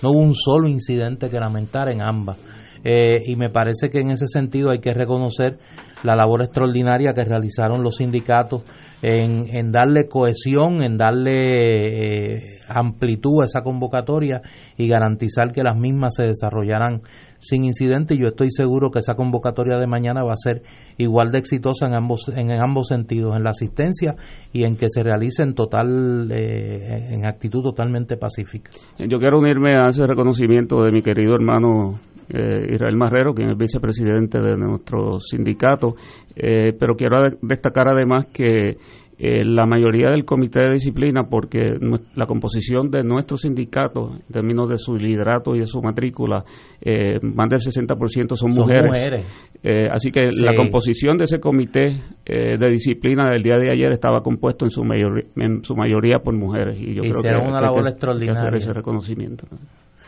No hubo un solo incidente que lamentar en ambas. Eh, y me parece que en ese sentido hay que reconocer la labor extraordinaria que realizaron los sindicatos en, en darle cohesión, en darle eh, amplitud a esa convocatoria y garantizar que las mismas se desarrollaran sin incidente y yo estoy seguro que esa convocatoria de mañana va a ser igual de exitosa en ambos en, ambos sentidos, en la asistencia y en que se realice en total eh, en actitud totalmente pacífica. Yo quiero unirme a ese reconocimiento de mi querido hermano eh, Israel Marrero, quien es vicepresidente de nuestro sindicato, eh, pero quiero destacar además que eh, la mayoría del comité de disciplina, porque la composición de nuestro sindicato, en términos de su liderato y de su matrícula, eh, más del 60% son, son mujeres. Eh, así que la composición de ese comité de disciplina del día de ayer estaba compuesto en su, mayor, en su mayoría por mujeres. Y yo creo que, una labor extraordinaria. hacer ese reconocimiento.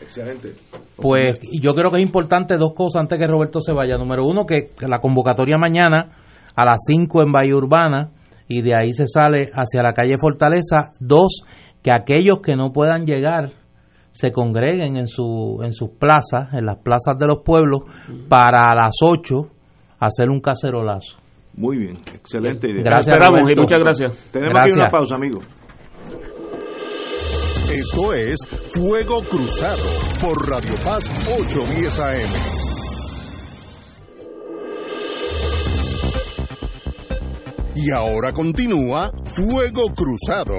Excelente. Pues yo creo que es importante dos cosas antes que Roberto se vaya. Número uno, que la convocatoria mañana a las 5 en Bahía Urbana y de ahí se sale hacia la calle Fortaleza. Dos, que aquellos que no puedan llegar se congreguen en, su, en sus plazas, en las plazas de los pueblos, para a las 8 hacer un cacerolazo. Muy bien, excelente idea. Gracias, y muchas gracias. Tenemos aquí una pausa, amigo. Esto es Fuego Cruzado por Radio Paz 810 AM. Y ahora continúa Fuego Cruzado.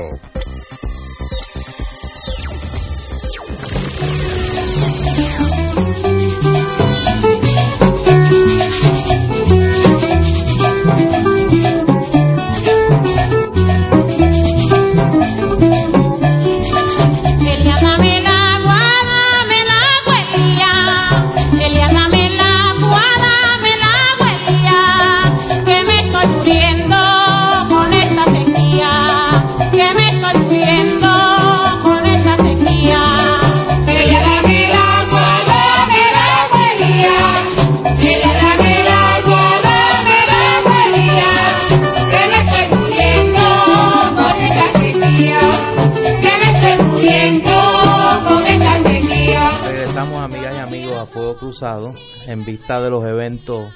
Cruzado en vista de los eventos,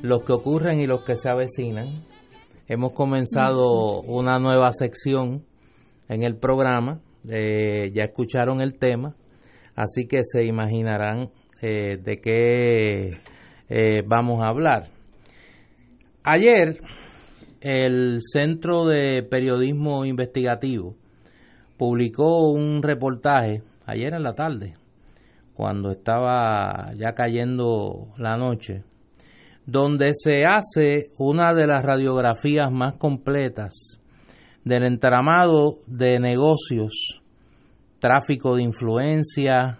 los que ocurren y los que se avecinan. Hemos comenzado una nueva sección en el programa, eh, ya escucharon el tema, así que se imaginarán eh, de qué eh, vamos a hablar. Ayer, el Centro de Periodismo Investigativo publicó un reportaje, ayer en la tarde, cuando estaba ya cayendo la noche, donde se hace una de las radiografías más completas del entramado de negocios, tráfico de influencia,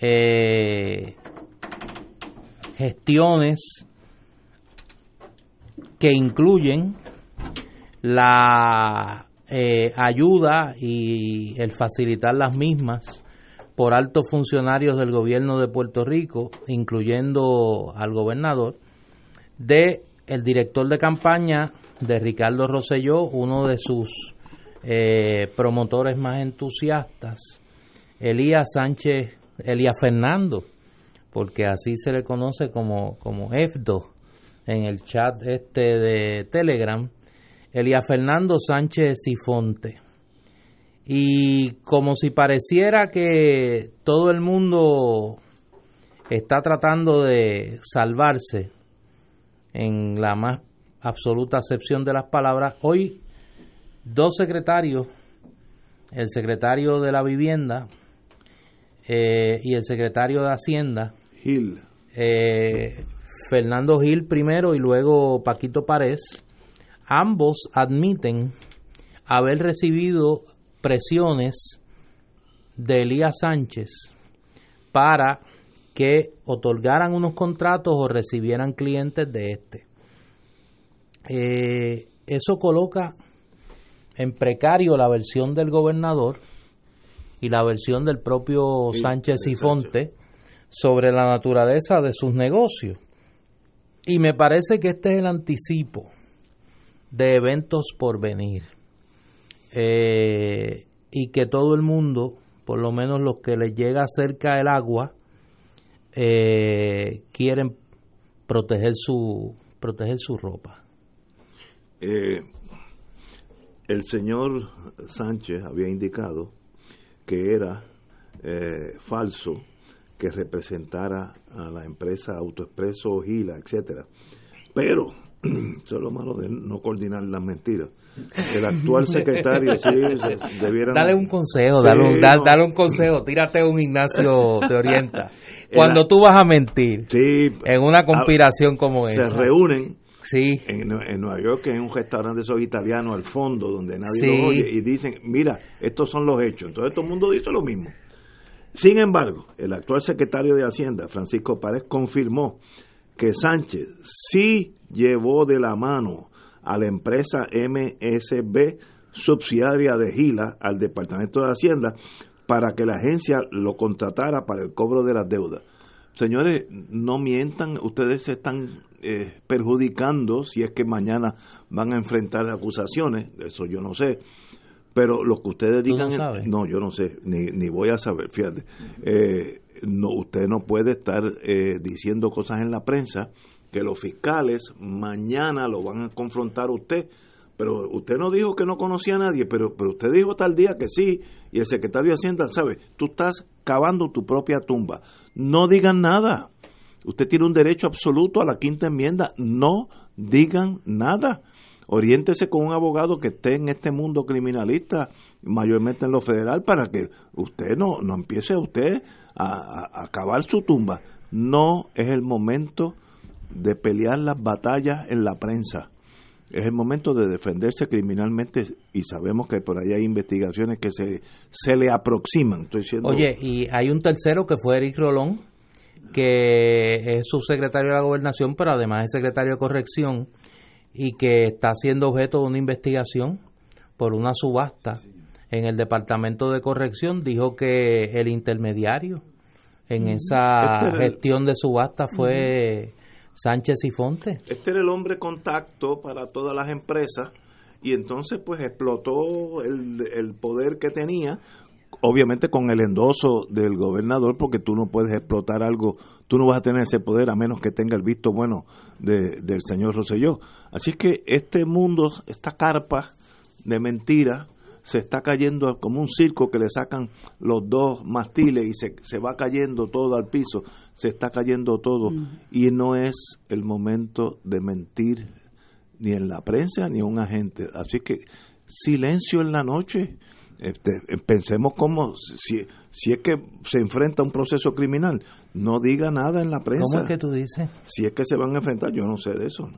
eh, gestiones que incluyen la eh, ayuda y el facilitar las mismas por altos funcionarios del gobierno de Puerto Rico, incluyendo al gobernador, de el director de campaña de Ricardo Rosselló, uno de sus eh, promotores más entusiastas, Elías Sánchez, Elías Fernando, porque así se le conoce como, como EFDO en el chat este de Telegram, Elías Fernando Sánchez Sifonte y como si pareciera que todo el mundo está tratando de salvarse en la más absoluta acepción de las palabras, hoy dos secretarios, el secretario de la vivienda eh, y el secretario de Hacienda, Gil. Eh, Fernando Gil primero y luego Paquito Párez, ambos admiten haber recibido presiones de Elías Sánchez para que otorgaran unos contratos o recibieran clientes de este. Eh, eso coloca en precario la versión del gobernador y la versión del propio Sánchez y Fonte sobre la naturaleza de sus negocios. Y me parece que este es el anticipo de eventos por venir. Eh, y que todo el mundo, por lo menos los que les llega cerca el agua, eh, quieren proteger su proteger su ropa. Eh, el señor Sánchez había indicado que era eh, falso que representara a la empresa Autoexpreso Gila, etcétera. Pero eso es lo malo de no coordinar las mentiras. El actual secretario, sí, debiera. Dale un consejo, dale, un, dale, un consejo, tírate un Ignacio te orienta. Cuando tú vas a mentir en una conspiración como esa. Se reúnen Sí. En, Nueva York, en un restaurante esos italianos al fondo, donde nadie lo oye, y dicen, mira, estos son los hechos. Entonces todo el mundo dice lo mismo. Sin embargo, el actual secretario de Hacienda, Francisco Párez, confirmó que Sánchez sí llevó de la mano a la empresa MSB, subsidiaria de Gila, al Departamento de Hacienda, para que la agencia lo contratara para el cobro de las deudas. Señores, no mientan, ustedes se están eh, perjudicando si es que mañana van a enfrentar acusaciones, eso yo no sé, pero lo que ustedes digan, no, yo no sé, ni, ni voy a saber, fíjate. Eh, no, usted no puede estar eh, diciendo cosas en la prensa que los fiscales mañana lo van a confrontar usted. Pero usted no dijo que no conocía a nadie, pero, pero usted dijo tal día que sí, y el secretario de Hacienda, ¿sabe? Tú estás cavando tu propia tumba. No digan nada. Usted tiene un derecho absoluto a la quinta enmienda. No digan nada oriéntese con un abogado que esté en este mundo criminalista, mayormente en lo federal, para que usted no, no empiece usted a, a, cavar su tumba. No es el momento de pelear las batallas en la prensa. Es el momento de defenderse criminalmente y sabemos que por ahí hay investigaciones que se, se le aproximan. Estoy Oye, y hay un tercero que fue Eric Rolón, que es subsecretario de la gobernación, pero además es secretario de corrección y que está siendo objeto de una investigación por una subasta en el Departamento de Corrección. Dijo que el intermediario en esa gestión de subasta fue Sánchez y Fonte. Este era el hombre contacto para todas las empresas y entonces pues explotó el, el poder que tenía obviamente con el endoso del gobernador, porque tú no puedes explotar algo, tú no vas a tener ese poder a menos que tenga el visto bueno de, del señor Roselló. Así que este mundo, esta carpa de mentira, se está cayendo como un circo que le sacan los dos mastiles y se, se va cayendo todo al piso, se está cayendo todo mm. y no es el momento de mentir ni en la prensa ni en un agente. Así que silencio en la noche este, pensemos como si, si es que se enfrenta a un proceso criminal, no diga nada en la prensa. ¿Cómo es que tú dices? Si es que se van a enfrentar, yo no sé de eso.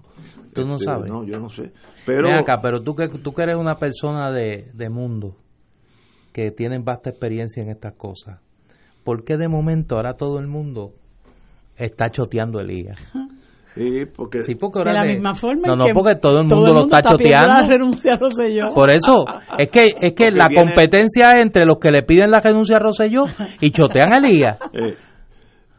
Tú no este, sabes. No, yo no sé. Pero acá, pero tú que tú que eres una persona de, de mundo que tiene vasta experiencia en estas cosas. ¿Por qué de momento ahora todo el mundo está choteando Elías? Sí, porque, de la misma forma. No, no, porque todo el mundo, lo está, choteando. La renuncia a Rosselló. Por eso, es que es que la competencia entre los que le piden la renuncia a Rosselló y chotean a Elías. Eh,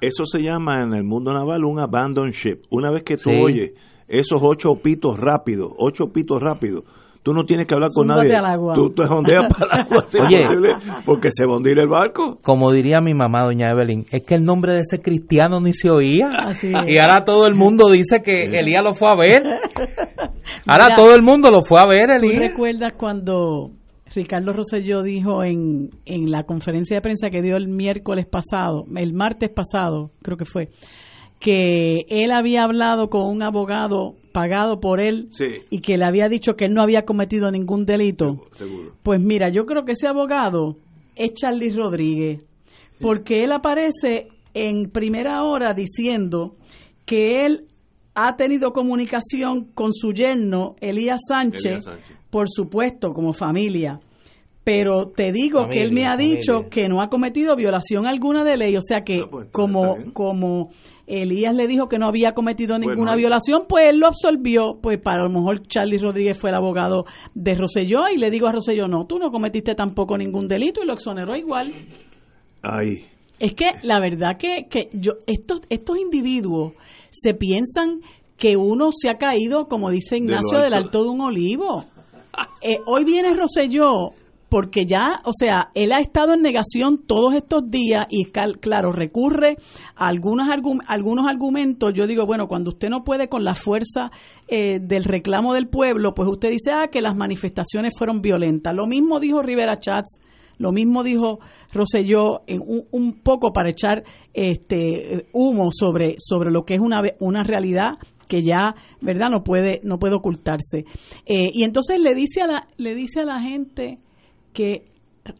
eso se llama en el mundo naval un abandon ship. Una vez que tú oyes esos ocho pitos rápidos, ocho pitos rápidos, Tú no tienes que hablar con nadie. Tú te hondeas para el agua. Oye, porque se va el barco. Como diría mi mamá, doña Evelyn, es que el nombre de ese cristiano ni se oía. y ahora todo el mundo dice que Elías lo fue a ver. Ahora todo el mundo lo fue a ver, Elías. ¿Tú recuerdas cuando Ricardo Rosselló dijo en, en la conferencia de prensa que dio el miércoles pasado, el martes pasado, creo que fue, que él había hablado con un abogado pagado por él y que le había dicho que él no había cometido ningún delito. Pues mira, yo creo que ese abogado es Charlie Rodríguez, porque él aparece en primera hora diciendo que él ha tenido comunicación con su yerno, Elías Sánchez, por supuesto, como familia. Pero te digo que él me ha dicho que no ha cometido violación alguna de ley, o sea que ah, pues, como, como Elías le dijo que no había cometido ninguna violación, pues él lo absolvió, pues para lo mejor Charlie Rodríguez fue el abogado de Roselló y le digo a Roselló, no, tú no cometiste tampoco ningún delito y lo exoneró igual. Ay. Es que la verdad que, que yo estos, estos individuos se piensan que uno se ha caído, como dice Ignacio, del alto de un olivo. Eh, hoy viene Roselló porque ya, o sea, él ha estado en negación todos estos días y, claro, recurre a algunos, algunos argumentos. Yo digo, bueno, cuando usted no puede con la fuerza eh, del reclamo del pueblo, pues usted dice, ah, que las manifestaciones fueron violentas. Lo mismo dijo Rivera Chats, lo mismo dijo Rosselló, en un, poco para echar este humo sobre, sobre lo que es una, una realidad que ya, ¿verdad? No puede, no puede ocultarse. Eh, y entonces le dice a la, le dice a la gente que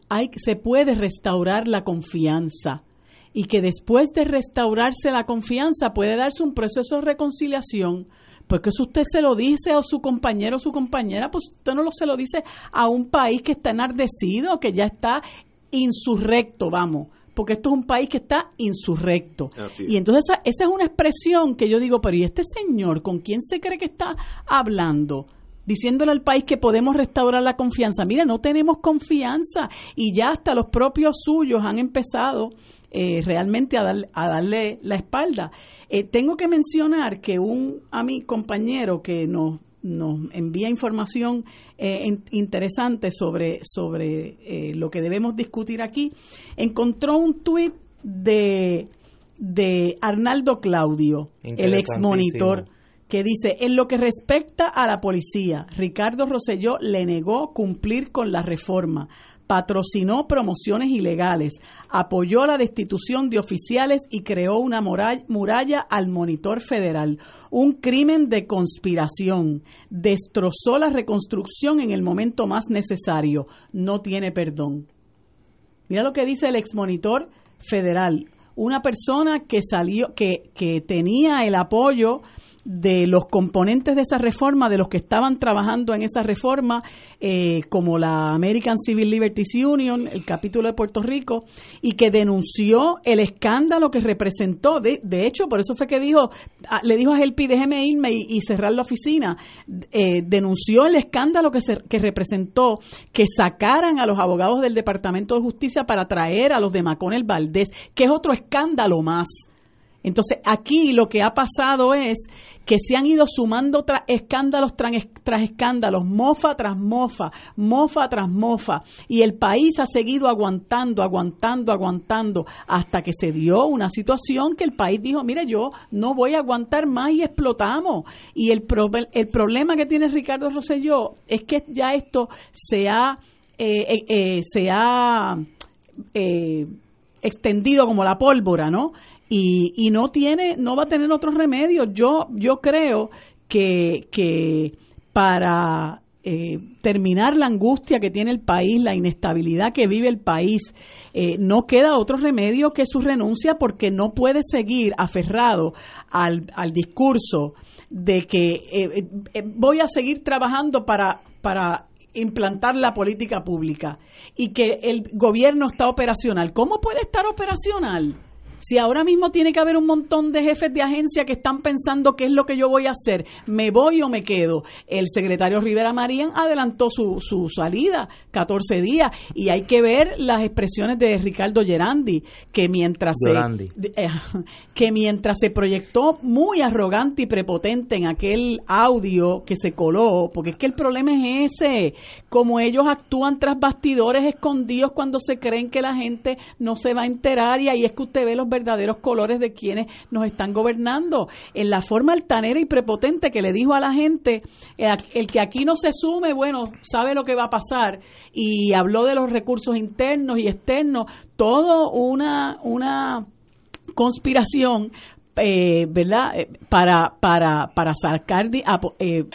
hay, se puede restaurar la confianza y que después de restaurarse la confianza puede darse un proceso de reconciliación. Porque si usted se lo dice a su compañero o su compañera, pues usted no lo se lo dice a un país que está enardecido, que ya está insurrecto, vamos porque esto es un país que está insurrecto. Y entonces esa, esa, es una expresión que yo digo, pero ¿y este señor con quién se cree que está hablando? Diciéndole al país que podemos restaurar la confianza. Mire, no tenemos confianza y ya hasta los propios suyos han empezado eh, realmente a, a, darle la espalda. Eh, tengo que mencionar que un a mi compañero que nos, nos envía información eh, interesante sobre, sobre lo que debemos discutir aquí, encontró un tuit de, de Arnaldo Claudio, el ex monitor que dice, en lo que respecta a la policía, Ricardo Rosselló le negó cumplir con la reforma, patrocinó promociones ilegales, apoyó la destitución de oficiales y creó una muralla al monitor federal, un crimen de conspiración, destrozó la reconstrucción en el momento más necesario, no tiene perdón. Mira lo que dice el exmonitor federal, una persona que salió, que, que tenía el apoyo de los componentes de esa reforma, de los que estaban trabajando en esa reforma, eh, como la American Civil Liberties Union, el capítulo de Puerto Rico, y que denunció el escándalo que representó. De, de hecho, por eso fue que dijo, le dijo a Helpi, déjeme irme y, cerrar la oficina. Eh, denunció el escándalo que, se, que representó que sacaran a los abogados del Departamento de Justicia para traer a los de Maconel Valdés, que es otro escándalo más entonces, aquí lo que ha pasado es que se han ido sumando escándalos tras, escándalos, mofa tras mofa, mofa tras mofa, y el país ha seguido aguantando, aguantando, aguantando, hasta que se dio una situación que el país dijo, mire, yo no voy a aguantar más y explotamos. Y el, el problema que tiene Ricardo Rosselló es que ya esto se ha, eh, eh, eh, se ha extendido como la pólvora, ¿no? Y, y no tiene, no va a tener otro remedio. Yo, yo creo que, que para eh, terminar la angustia que tiene el país, la inestabilidad que vive el país, eh, no queda otro remedio que su renuncia porque no puede seguir aferrado al, al discurso de que eh, voy a seguir trabajando para, para implantar la política pública y que el gobierno está operacional. ¿Cómo puede estar operacional? Si ahora mismo tiene que haber un montón de jefes de agencia que están pensando qué es lo que yo voy a hacer, me voy o me quedo. El secretario Rivera Marín adelantó su, su salida 14 días y hay que ver las expresiones de Ricardo Gerandi, que mientras se eh, que mientras se proyectó muy arrogante y prepotente en aquel audio que se coló, porque es que el problema es ese, como ellos actúan tras bastidores escondidos cuando se creen que la gente no se va a enterar y ahí es que usted ve los verdaderos colores de quienes nos están gobernando. En la forma altanera y prepotente que le dijo a la gente, eh, el que aquí no se sume, bueno, sabe lo que va a pasar. Y habló de los recursos internos y externos, todo una, una conspiración eh, ¿verdad? Eh, para, para, para sacar,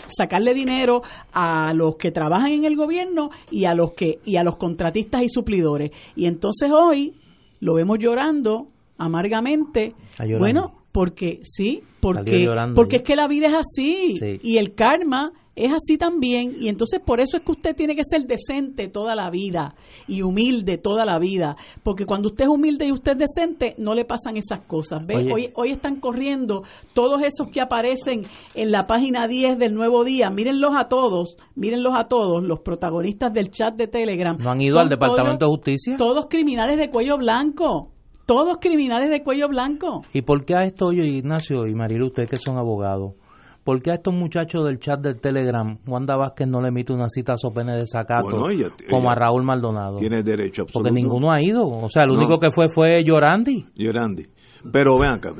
sacarle dinero a los que trabajan en el gobierno y a los que y a los contratistas y suplidores. Y entonces hoy lo vemos llorando amargamente. Bueno, porque sí, porque, porque es que la vida es así y el karma es así también y entonces por eso es que usted tiene que ser decente toda la vida y humilde toda la vida, porque cuando usted es humilde y usted es decente no le pasan esas cosas. Hoy, hoy están corriendo todos esos que aparecen en la página 10 del Nuevo Día, mírenlos a todos, mírenlos a todos, los protagonistas del chat de Telegram. ¿No han ido al Departamento de Justicia? Todos criminales de cuello blanco todos criminales de cuello blanco. ¿Y por qué a esto yo, Ignacio y Marilu, ustedes que son abogados? ¿por qué a estos muchachos del chat del Telegram, Wanda Vázquez no le emite una cita a Sopene de Sacato como a Raúl Maldonado? Tiene derecho absoluto. Porque ninguno ha ido. O sea, el único que fue fue Llorandi. Llorandi. Pero vean acá,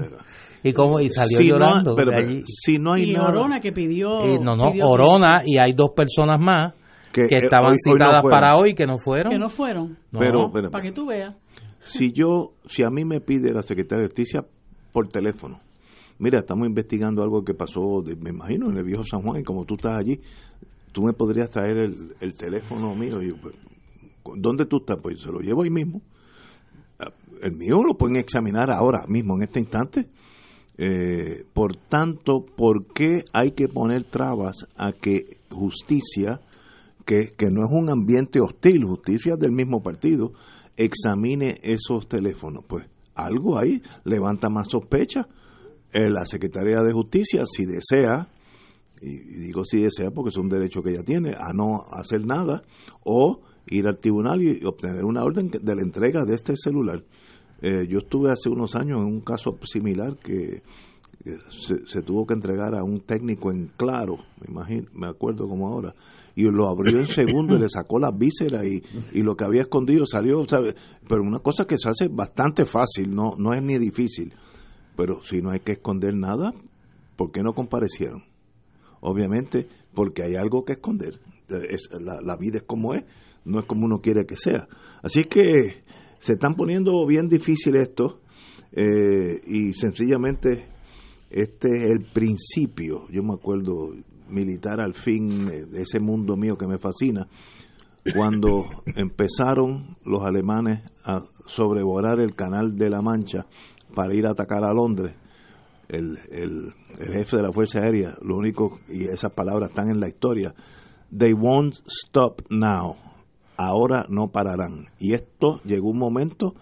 y cómo y salió llorando pero, allí. si no hay y Orona que pidió y, no no Orona y hay dos personas más que, eh, estaban citadas para hoy que no fueron que no fueron pero, para que tú veas si yo si a mí me pide la secretaria de justicia por teléfono. Mira estamos investigando algo que pasó me imagino en el viejo San Juan y como tú estás allí tú me podrías traer el, el teléfono mío y pues, ¿dónde tú estás? pues se lo llevo ahí mismo. El mío lo pueden examinar ahora mismo en este instante. Eh, por tanto, ¿por qué hay que poner trabas a que justicia, que, que no es un ambiente hostil, justicia del mismo partido, examine esos teléfonos? Pues algo ahí levanta más sospecha. Eh, la Secretaría de Justicia, si desea, y digo si desea porque es un derecho que ella tiene, a no hacer nada, o ir al tribunal y obtener una orden de la entrega de este celular. Eh, yo estuve hace unos años en un caso similar que se, tuvo que entregar a un técnico en claro, me imagino, me acuerdo como ahora, y lo abrió en segundo y le sacó la vísceras y, y lo que había escondido salió, ¿sabe? Pero una cosa que se hace bastante fácil, no, no es ni difícil. Pero si no hay que esconder nada, ¿por qué no comparecieron? Obviamente, porque hay algo que esconder. Es, la, la vida es como es, no es como uno quiere que sea. Así que se están poniendo bien difícil esto eh, y sencillamente este es el principio. Yo me acuerdo militar al fin de ese mundo mío que me fascina cuando empezaron los alemanes a sobrevolar el canal de la Mancha para ir a atacar a Londres. El, el, el, jefe de la Fuerza Aérea, lo único, y esas palabras están en la historia, they won't stop now ahora no pararán. Y esto llegó un momento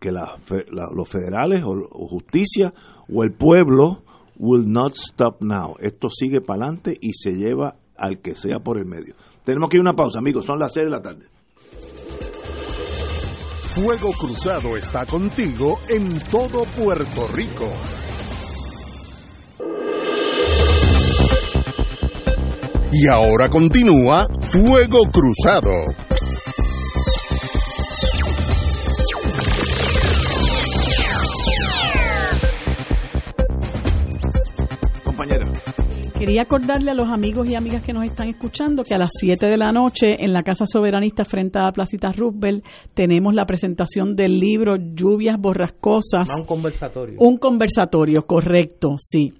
que los federales o, justicia o el pueblo will not stop now. Esto sigue para adelante y se lleva al que sea por el medio. Tenemos que ir una pausa, amigos. Son las 6 de la tarde. Fuego Cruzado está contigo en todo Puerto Rico. Y ahora continúa Fuego Cruzado. Quería acordarle a los amigos y amigas que nos están escuchando que a las 7 de la noche en la Casa Soberanista frente a la Placita Roosevelt tenemos la presentación del libro Lluvias Borrascosas. un conversatorio. Un conversatorio, correcto, sí.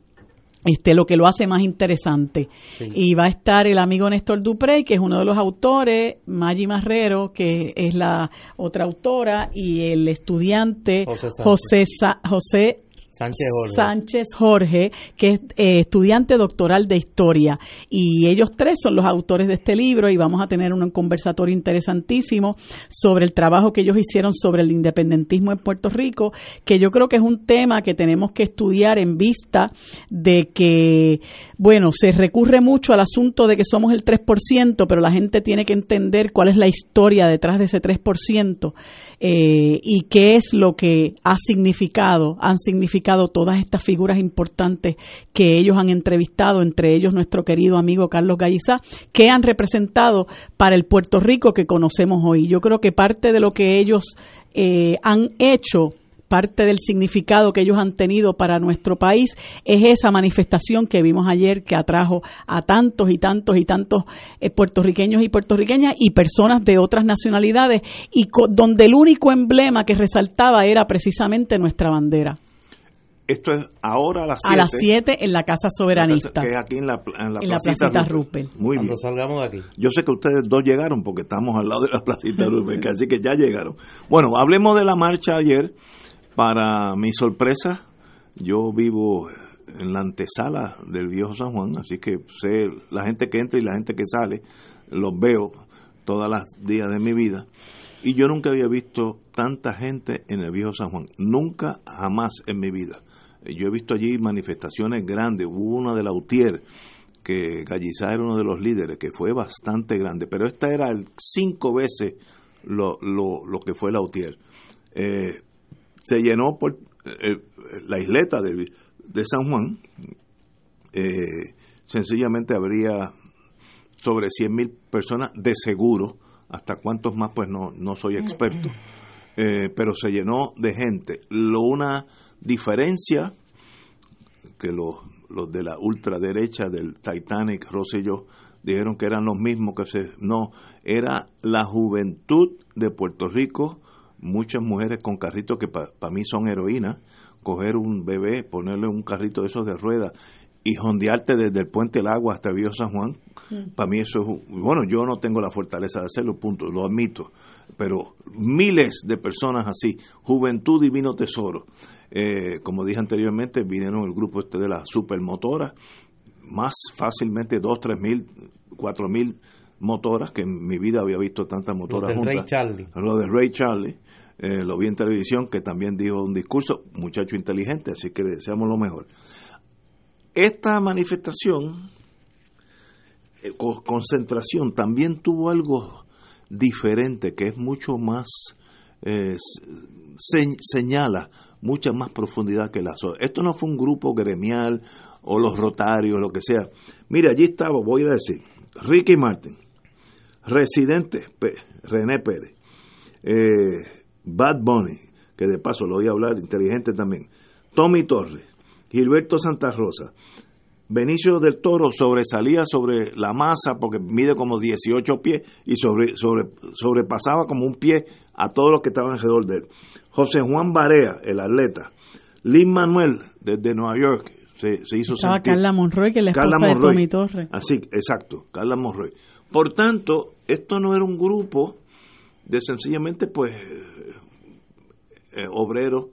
Este, lo que lo hace más interesante. Y va a estar el amigo Néstor Duprey, que es uno de los autores, Maggie Marrero, que es la otra autora, y el estudiante José, José Sánchez Jorge. que es eh, estudiante doctoral de historia. Y ellos tres son los autores de este libro y vamos a tener un conversatorio interesantísimo sobre el trabajo que ellos hicieron sobre el independentismo en Puerto Rico, que yo creo que es un tema que tenemos que estudiar en vista de que, bueno, se recurre mucho al asunto de que somos el 3%, pero la gente tiene que entender cuál es la historia detrás de ese 3% eh, y qué es lo que ha significado, han significado todas estas figuras importantes que ellos han entrevistado, entre ellos nuestro querido amigo Carlos Gallizá, que han representado para el Puerto Rico que conocemos hoy. Yo creo que parte de lo que ellos eh, han hecho parte del significado que ellos han tenido para nuestro país es esa manifestación que vimos ayer que atrajo a tantos y tantos y tantos eh, puertorriqueños y puertorriqueñas y personas de otras nacionalidades y donde el único emblema que resaltaba era precisamente nuestra bandera. Esto es ahora a las 7. A las 7 en la Casa Soberanista. Que es aquí en la, en la, placita, Rupel. Muy Cuando salgamos de aquí. Yo sé que ustedes dos llegaron porque estamos al lado de la placita Rupel, así que ya llegaron. Bueno, hablemos de la marcha ayer. Para mi sorpresa, yo vivo en la antesala del viejo San Juan, así que sé la gente que entra y la gente que sale, los veo todas las días de mi vida. Y yo nunca había visto tanta gente en el viejo San Juan, nunca, jamás en mi vida. Yo he visto allí manifestaciones grandes, hubo una de la UTIER, que Gallizá era uno de los líderes, que fue bastante grande, pero esta era cinco veces lo, lo, lo que fue la UTIER. Eh, se llenó por eh, la isleta de, de, San Juan eh, sencillamente habría sobre 100.000 personas de seguro, hasta cuántos más pues no, no soy experto, eh, pero se llenó de gente. Lo una diferencia que los, los de la ultraderecha del Titanic, Rosselló, dijeron que eran los mismos que se... No, era la juventud de Puerto Rico, muchas mujeres con carritos que para mí son heroínas, coger un bebé, ponerle un carrito de esos de ruedas y jondearte desde el puente del agua hasta Vío San Juan, mm. para mí eso es, bueno, yo no tengo la fortaleza de hacerlo, punto, lo admito, pero miles de personas así, juventud divino tesoro, eh, como dije anteriormente, vinieron el grupo este de la supermotora, más fácilmente dos, tres mil, cuatro mil motoras, que en mi vida había visto tantas motoras lo Ray Charlie. Lo de Ray Charlie. Eh, lo vi en televisión, que también dijo un discurso, muchacho inteligente, así que deseamos lo mejor. Esta manifestación, eh, concentración, también tuvo algo diferente, que es mucho más, eh, señala mucha más profundidad que la Esto no fue un grupo gremial o los rotarios, lo que sea. Mire, allí estaba, voy a decir, Ricky Martin, Residente, René Pérez, eh, Bad Bunny, que de paso lo voy a hablar, inteligente también, Tommy Torres, Gilberto Santa Rosa, Benicio del Toro sobresalía sobre la masa porque mide como 18 pies y sobre, sobre, sobrepasaba como un pie a todos los que estaban alrededor de él. José Juan Barea, el atleta. Lin Manuel, desde Nueva York, se, se hizo Estaba Carla Monroy, que es la esposa de Tommy Torres. Así, exacto, Carla Monroy. Por tanto, esto no era un grupo de sencillamente, pues, eh, obreros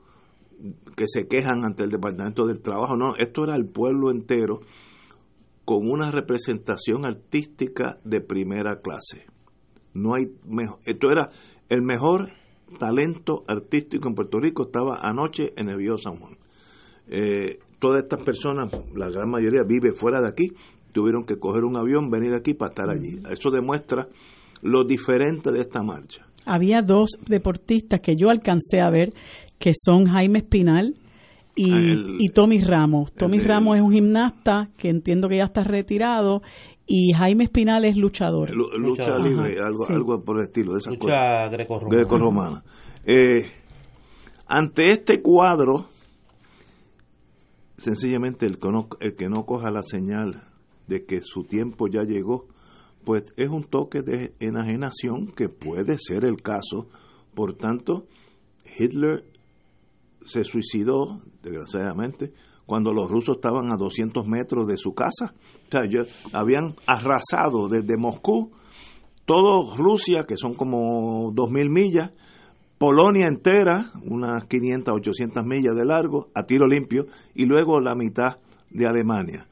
que se quejan ante el Departamento del Trabajo. No, esto era el pueblo entero con una representación artística de primera clase. No hay mejor, esto era el mejor talento artístico en Puerto Rico estaba anoche en el Bio San Juan. Eh, todas estas personas, la gran mayoría vive fuera de aquí, tuvieron que coger un avión, venir aquí para estar allí. Eso demuestra lo diferente de esta marcha. Había dos deportistas que yo alcancé a ver, que son Jaime Espinal y, ah, Tommy Ramos. Tommy Ramos es un gimnasta que entiendo que ya está retirado y Jaime Espinal es luchador. lucha, libre, algo, algo por el estilo de esa lucha grecorromana. Eh, ante este cuadro, sencillamente el el que no coja la señal de que su tiempo ya llegó, pues es un toque de enajenación que puede ser el caso. Por tanto, Hitler se suicidó, desgraciadamente, cuando los rusos estaban a 200 metros de su casa. O sea, habían arrasado desde Moscú todo Rusia, que son como 2.000 millas, Polonia entera, unas 500, 800 millas de largo, a tiro limpio, y luego la mitad de Alemania.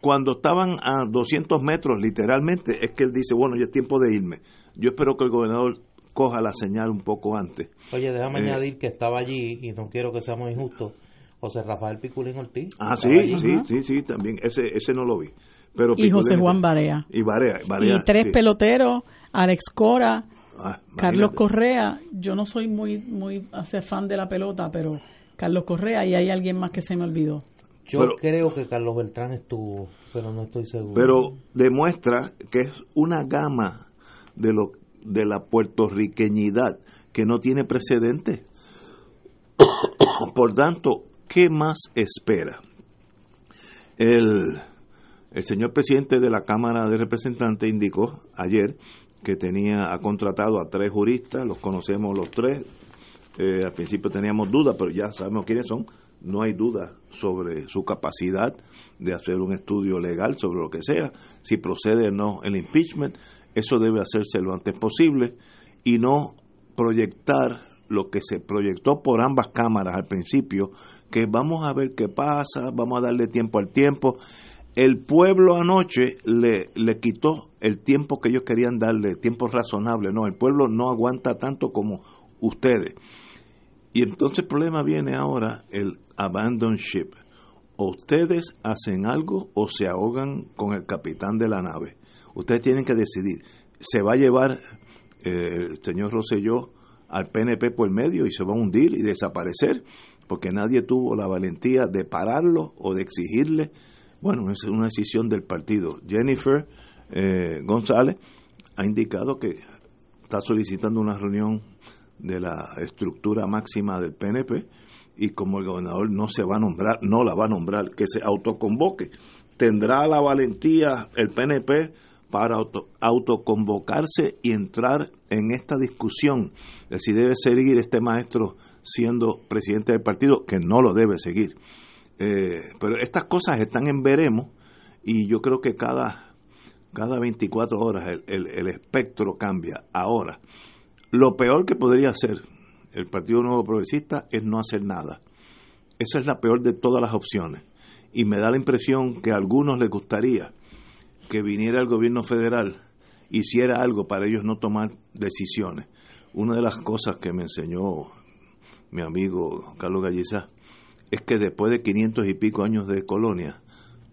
Cuando estaban a 200 metros, literalmente, es que él dice, bueno, ya es tiempo de irme. Yo espero que el gobernador coja la señal un poco antes. Oye, déjame eh, añadir que estaba allí, y no quiero que seamos injustos, José Rafael Piculín Ortiz. Ah, sí, sí, sí, sí, también. Ese, ese no lo vi. Pero y José Juan Barea. Y Barea. y tres peloteros, Alex Cora, ah, Carlos Correa. Yo no soy muy, muy hacer fan de la pelota, pero Carlos Correa y hay alguien más que se me olvidó. Yo creo que Carlos Beltrán estuvo, pero no estoy seguro. Pero demuestra que es una gama de lo de la puertorriqueñidad que no tiene precedente. Por tanto, ¿qué más espera? El, el señor presidente de la Cámara de Representantes indicó ayer que tenía ha contratado a tres juristas, los conocemos los tres. Eh, al principio teníamos dudas, pero ya sabemos quiénes son. No hay duda sobre su capacidad de hacer un estudio legal sobre lo que sea, si procede o no el impeachment. Eso debe hacerse lo antes posible y no proyectar lo que se proyectó por ambas cámaras al principio, que vamos a ver qué pasa, vamos a darle tiempo al tiempo. El pueblo anoche le, le quitó el tiempo que ellos querían darle, tiempo razonable. No, el pueblo no aguanta tanto como ustedes. Y entonces el problema viene ahora, el abandon ship. Ustedes hacen algo o se ahogan con el capitán de la nave. Ustedes tienen que decidir. ¿Se va a llevar eh, el señor Rosselló al PNP por medio y se va a hundir y desaparecer? Porque nadie tuvo la valentía de pararlo o de exigirle Bueno, es una decisión del partido. Jennifer eh, González ha indicado que está solicitando una reunión de la estructura máxima del PNP y como el gobernador no se va a nombrar, no la va a nombrar, que se autoconvoque. Tendrá la valentía el PNP para auto, autoconvocarse y entrar en esta discusión de si debe seguir este maestro siendo presidente del partido, que no lo debe seguir. Eh, pero estas cosas están en veremos y yo creo que cada, cada 24 horas el, el, el espectro cambia. Ahora, lo peor que podría hacer el Partido Nuevo Progresista es no hacer nada. Esa es la peor de todas las opciones. Y me da la impresión que a algunos les gustaría que viniera el gobierno federal, hiciera algo para ellos no tomar decisiones. Una de las cosas que me enseñó mi amigo Carlos Gallizá es que después de 500 y pico años de colonia,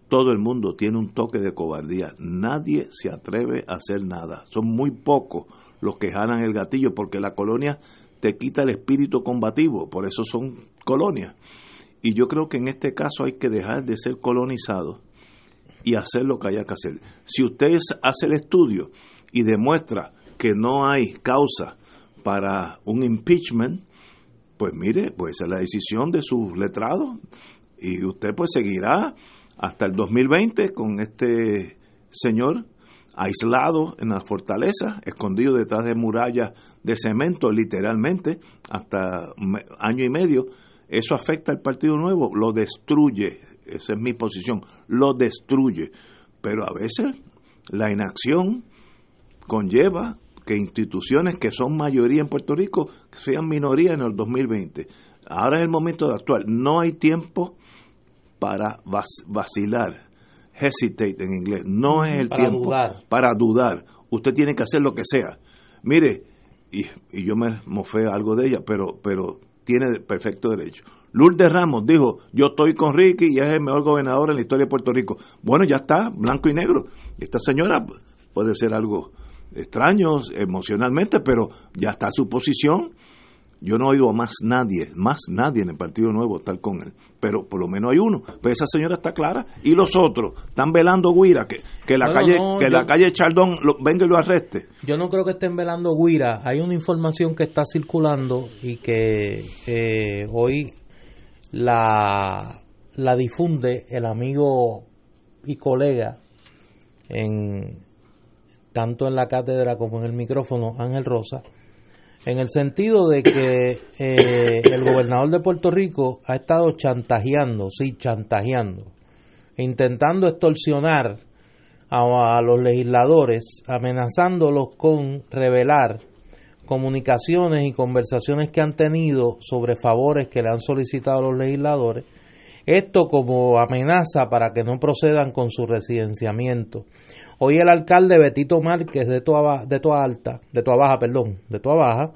todo el mundo tiene un toque de cobardía. Nadie se atreve a hacer nada. Son muy pocos los que jalan el gatillo porque la colonia te quita el espíritu combativo, por eso son colonias. Y yo creo que en este caso hay que dejar de ser colonizados y hacer lo que haya que hacer. Si usted hace el estudio y demuestra que no hay causa para un impeachment, pues mire, pues es la decisión de sus letrados y usted pues seguirá hasta el 2020 con este señor aislado en la fortaleza, escondido detrás de murallas de cemento, literalmente, hasta año y medio. Eso afecta al Partido Nuevo, lo destruye, esa es mi posición, lo destruye. Pero a veces la inacción conlleva que instituciones que son mayoría en Puerto Rico sean minoría en el 2020. Ahora es el momento de actuar. No hay tiempo para vacilar hesitate en inglés, no es el para tiempo dudar. para dudar. Usted tiene que hacer lo que sea. Mire, y, y yo me mofé algo de ella, pero, pero tiene perfecto derecho. Lourdes Ramos dijo, yo estoy con Ricky y es el mejor gobernador en la historia de Puerto Rico. Bueno, ya está, blanco y negro. Esta señora puede ser algo extraño emocionalmente, pero ya está su posición yo no he oído a más nadie, más nadie en el Partido Nuevo tal con él, pero por lo menos hay uno. Pero esa señora está clara y los otros están velando guira que, que la calle no, que yo- la calle Chaldón lo- venga y lo arreste. Yo no creo que estén velando Guira. Hay una información que está circulando y que eh, hoy la, la difunde el amigo y colega en tanto en la cátedra como en el micrófono Ángel Rosa en el sentido de que eh, el gobernador de Puerto Rico ha estado chantajeando, sí, chantajeando, intentando extorsionar a, a los legisladores, amenazándolos con revelar comunicaciones y conversaciones que han tenido sobre favores que le han solicitado los legisladores, esto como amenaza para que no procedan con su residenciamiento. Hoy el alcalde Betito Márquez de Toa, de Toa Alta, de Toa Baja, perdón, de Toa Baja,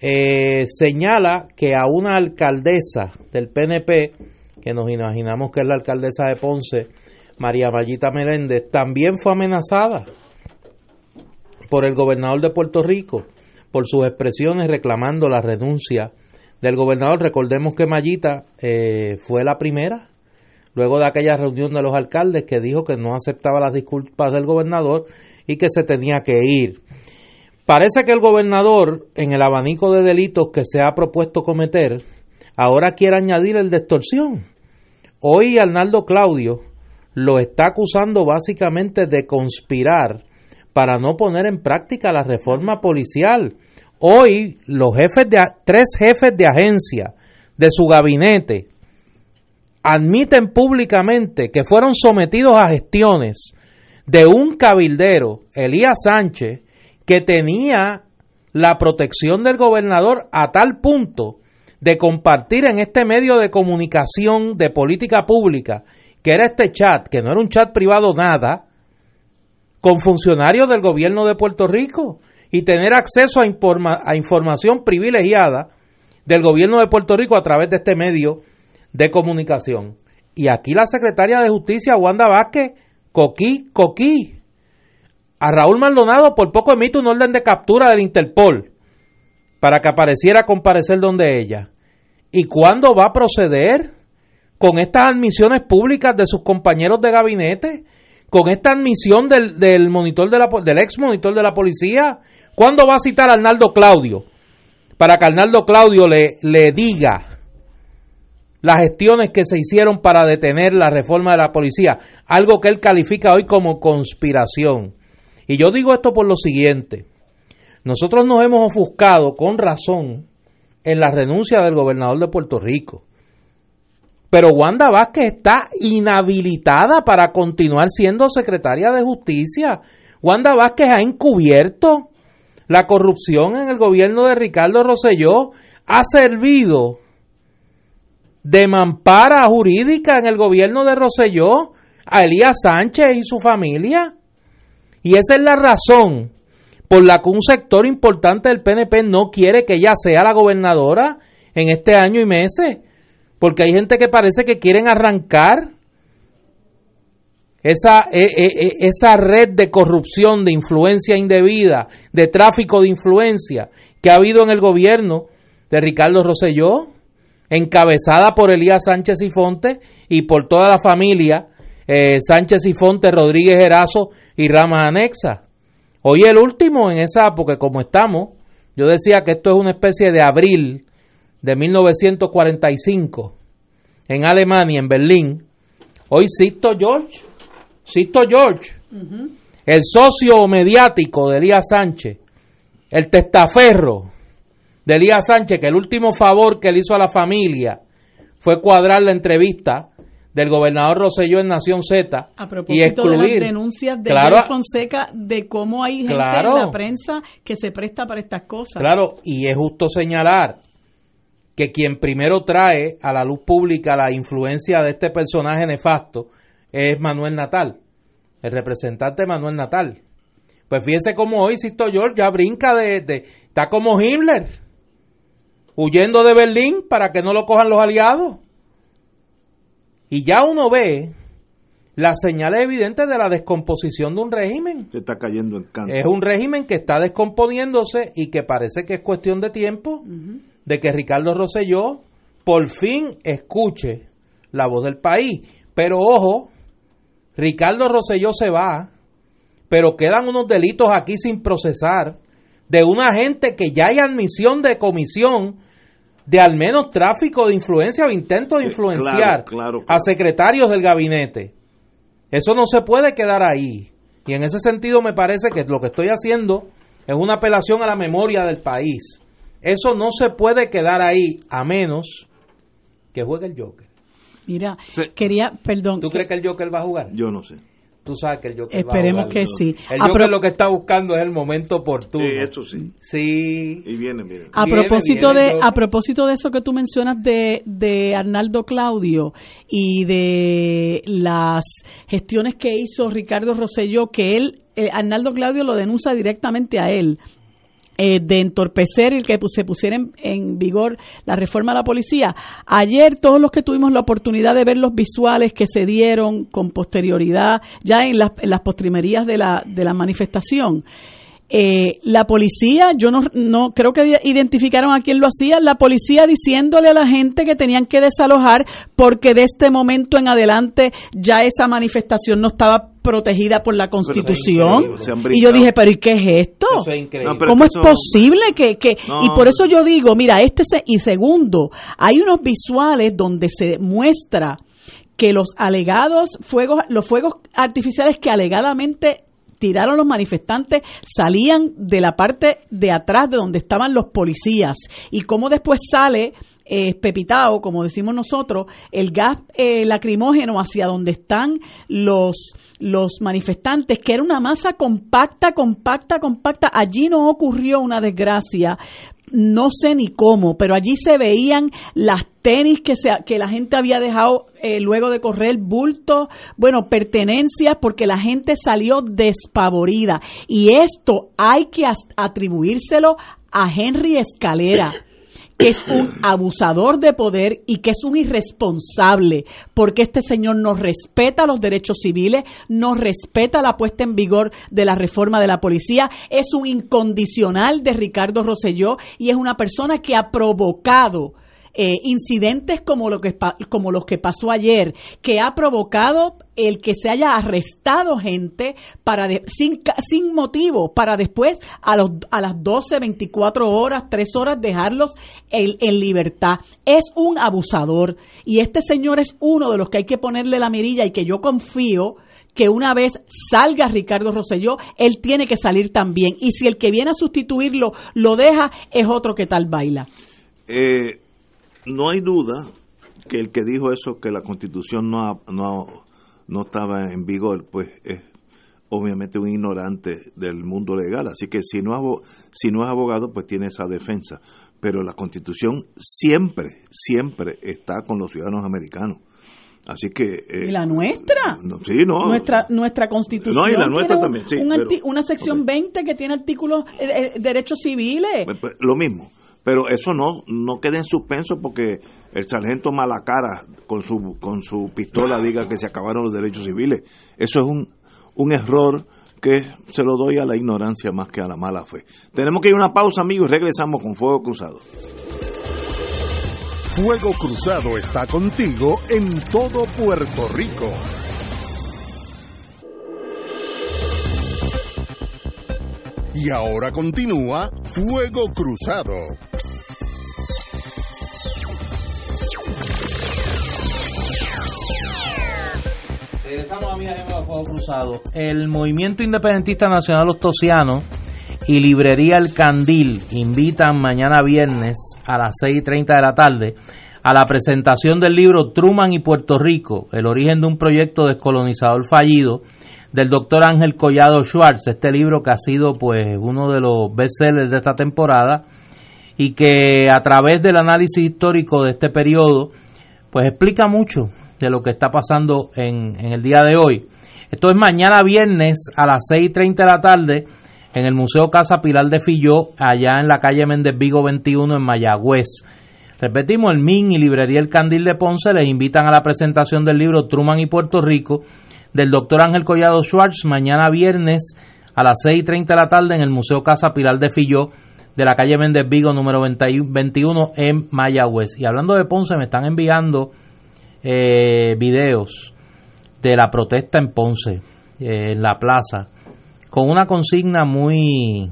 eh, señala que a una alcaldesa del PNP, que nos imaginamos que es la alcaldesa de Ponce, María Mayita Meléndez, también fue amenazada por el gobernador de Puerto Rico por sus expresiones reclamando la renuncia del gobernador. Recordemos que Mayita eh, fue la primera, luego de aquella reunión de los alcaldes, que dijo que no aceptaba las disculpas del gobernador y que se tenía que ir. Parece que el gobernador, en el abanico de delitos que se ha propuesto cometer, ahora quiere añadir el de extorsión. Hoy Arnaldo Claudio lo está acusando básicamente de conspirar para no poner en práctica la reforma policial. Hoy los jefes de tres jefes de agencia de su gabinete admiten públicamente que fueron sometidos a gestiones de un cabildero, Elías Sánchez, que tenía la protección del gobernador a tal punto de compartir en este medio de comunicación de política pública, que era este chat, que no era un chat privado nada, con funcionarios del gobierno de Puerto Rico y tener acceso a, informa- a información privilegiada del gobierno de Puerto Rico a través de este medio de comunicación. Y aquí la secretaria de Justicia, Wanda Vázquez, coquí, coquí. A Raúl Maldonado por poco emite un orden de captura del Interpol para que apareciera a comparecer donde ella. ¿Y cuándo va a proceder? con estas admisiones públicas de sus compañeros de gabinete, con esta admisión del, del monitor de la, del ex monitor de la policía. ¿Cuándo va a citar a Arnaldo Claudio? Para que Arnaldo Claudio le, le diga las gestiones que se hicieron para detener la reforma de la policía, algo que él califica hoy como conspiración. Y yo digo esto por lo siguiente, nosotros nos hemos ofuscado con razón en la renuncia del gobernador de Puerto Rico. Pero Wanda Vázquez está inhabilitada para continuar siendo secretaria de justicia. Wanda Vázquez ha encubierto la corrupción en el gobierno de Ricardo Rosselló, ha servido de mampara jurídica en el gobierno de Rosselló a Elías Sánchez y su familia. Y esa es la razón por la que un sector importante del PNP no quiere que ella sea la gobernadora en este año y meses porque hay gente que parece que quieren arrancar esa, e, e, e, esa red de corrupción, de influencia indebida, de tráfico de influencia que ha habido en el gobierno de Ricardo Rosselló, encabezada por Elías Sánchez y Fonte y por toda la familia eh, Sánchez y Fonte, Rodríguez Erazo y Ramas Anexa. Hoy el último en esa, porque como estamos, yo decía que esto es una especie de abril de 1945 en Alemania, en Berlín, hoy Sisto George, Sisto George, el socio mediático de Elías Sánchez, el testaferro de Elías Sánchez, que el último favor que le hizo a la familia fue cuadrar la entrevista del gobernador Roselló en Nación Z y excluir de las denuncias de claro, Fonseca de cómo hay gente en la prensa que se presta para estas cosas. Claro, y es justo señalar que quien primero trae a la luz pública la influencia de este personaje nefasto es Manuel Natal, el representante Manuel Natal. Pues fíjense cómo hoy Sisto George ya brinca de, de, está como Himmler, huyendo de Berlín para que no lo cojan los aliados. Y ya uno ve las señales evidentes de la descomposición de un régimen. Se está cayendo en canto. Es un régimen que está descomponiéndose y que parece que es cuestión de tiempo de que Ricardo Rosselló por fin escuche la voz del país. Pero ojo, Ricardo Rosselló se va, pero quedan unos delitos aquí sin procesar de una gente que ya hay admisión de comisión de al menos tráfico de influencia o intento de influenciar a secretarios del gabinete. Eso no se puede quedar ahí. Y en ese sentido me parece que lo que estoy haciendo es una apelación a la memoria del país. Eso no se puede quedar ahí a menos que juegue el Joker. Mira, quería, perdón. ¿Tú crees que el Joker va a jugar? Yo no sé. Tú sabes que el Joker Esperemos va a que sí. El Joker lo que está buscando es el momento oportuno. Sí, eso sí. Sí. Y viene, viene. A propósito de a propósito de eso que tú mencionas de, de Arnaldo Claudio y de las gestiones que hizo Ricardo Rosselló, que él eh, Arnaldo Claudio lo denuncia directamente a él eh, de entorpecer el que se pusiera en, vigor la reforma a la policía. Ayer todos los que tuvimos la oportunidad de ver los visuales que se dieron con posterioridad ya en las, en las postrimerías de la, de la manifestación, eh, la policía, yo no, no creo que identificaron a quién lo hacía, la policía diciéndole a la gente que tenían que desalojar porque de este momento en adelante ya esa manifestación no estaba protegida por la constitución. y yo dije, pero ¿y qué es esto? ¿Cómo es posible que...? que y por eso yo digo, mira, este se, y segundo, hay unos visuales donde se muestra que los alegados fuegos, los fuegos artificiales que alegadamente tiraron los manifestantes salían de la parte de atrás de donde estaban los policías y cómo después sale eh, pepitado, como decimos nosotros, el gas eh, lacrimógeno hacia donde están los los manifestantes, que era una masa compacta, compacta, compacta. Allí no ocurrió una desgracia, no sé ni cómo, pero allí se veían las tenis que, se, que la gente había dejado eh, luego de correr, bultos, bueno, pertenencias, porque la gente salió despavorida. Y esto hay que atribuírselo a Henry Escalera que es un abusador de poder y que es un irresponsable, porque este señor no respeta los derechos civiles, no respeta la puesta en vigor de la reforma de la policía, es un incondicional de Ricardo Rosselló y es una persona que ha provocado eh, incidentes como, lo que, como los que pasó ayer, que ha provocado el que se haya arrestado gente para sin, sin motivo, para después a, los, a las 12, 24 horas, 3 horas dejarlos en, en libertad. Es un abusador y este señor es uno de los que hay que ponerle la mirilla y que yo confío que una vez salga Ricardo Rosselló, él tiene que salir también. Y si el que viene a sustituirlo lo deja, es otro que tal baila. Eh, no hay duda que el que dijo eso, que la constitución no, no, no estaba en vigor, pues es obviamente un ignorante del mundo legal. Así que si no, si no es abogado, pues tiene esa defensa. Pero la constitución siempre, siempre está con los ciudadanos americanos. Así que... Eh, ¿Y la nuestra? sí, no. Nuestra, nuestra constitución. No, y la nuestra también, sí. una sección 20 que tiene artículos, eh, eh, derechos civiles. Pues, pues, lo mismo. Pero eso no, no queda en suspenso porque el sargento Malacara con su, con su pistola diga que se acabaron los derechos civiles. Eso es un, un error que se lo doy a la ignorancia más que a la mala fe. Tenemos que ir a una pausa, amigos, y regresamos con Fuego Cruzado. Fuego Cruzado está contigo en todo Puerto Rico. Y ahora continúa Fuego Cruzado. Regresamos a Fuego Cruzado. El Movimiento Independentista Nacional Ostosiano y Librería El Candil invitan mañana viernes a las 6 y 30 de la tarde a la presentación del libro Truman y Puerto Rico, el origen de un proyecto descolonizador fallido del doctor Ángel Collado Schwartz, este libro que ha sido pues uno de los bestsellers de esta temporada y que a través del análisis histórico de este periodo pues explica mucho de lo que está pasando en, en el día de hoy. Esto es mañana viernes a las 6 y 30 de la tarde en el Museo Casa Pilar de Filló, allá en la calle Méndez Vigo 21 en Mayagüez. Repetimos, el MIN y Librería El Candil de Ponce les invitan a la presentación del libro Truman y Puerto Rico del doctor Ángel Collado Schwartz mañana viernes a las 6 y 30 de la tarde en el Museo Casa Pilar de Filló de la calle Méndez Vigo número 21 en Mayagüez. Y hablando de Ponce, me están enviando eh, videos de la protesta en Ponce, eh, en la plaza con una consigna muy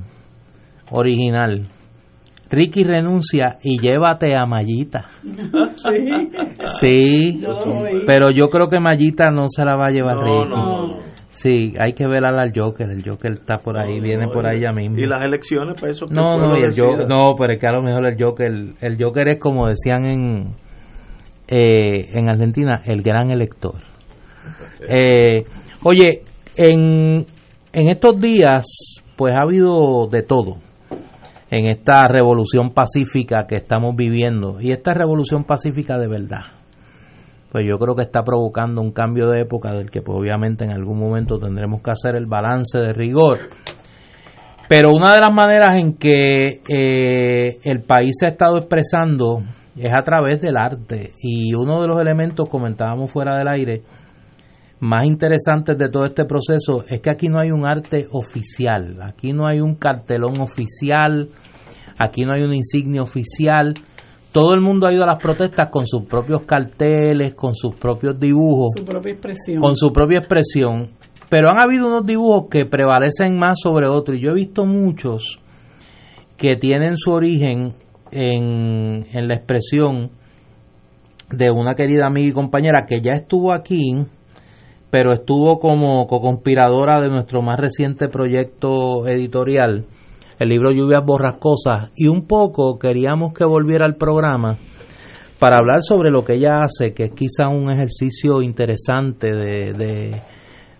original. Ricky renuncia y llévate a Mayita. Sí. Pero yo creo que Mayita no se la va a llevar Ricky. Sí, hay que ver al Joker. El Joker está por ahí, viene por ahí ya mismo. ¿Y las elecciones para eso? No, no, el Joker, no, pero es que a lo mejor el Joker, el Joker es como decían en, eh, en Argentina, el gran elector. Eh, oye, en en estos días, pues ha habido de todo en esta revolución pacífica que estamos viviendo. Y esta revolución pacífica de verdad, pues yo creo que está provocando un cambio de época del que pues, obviamente en algún momento tendremos que hacer el balance de rigor. Pero una de las maneras en que eh, el país se ha estado expresando es a través del arte. Y uno de los elementos, comentábamos fuera del aire, más interesantes de todo este proceso es que aquí no hay un arte oficial, aquí no hay un cartelón oficial, aquí no hay una insignia oficial. Todo el mundo ha ido a las protestas con sus propios carteles, con sus propios dibujos, su propia expresión. con su propia expresión. Pero han habido unos dibujos que prevalecen más sobre otros y yo he visto muchos que tienen su origen en, en la expresión de una querida amiga y compañera que ya estuvo aquí pero estuvo como co-conspiradora de nuestro más reciente proyecto editorial, el libro Lluvias Borrascosas, y un poco queríamos que volviera al programa para hablar sobre lo que ella hace, que es quizá un ejercicio interesante de,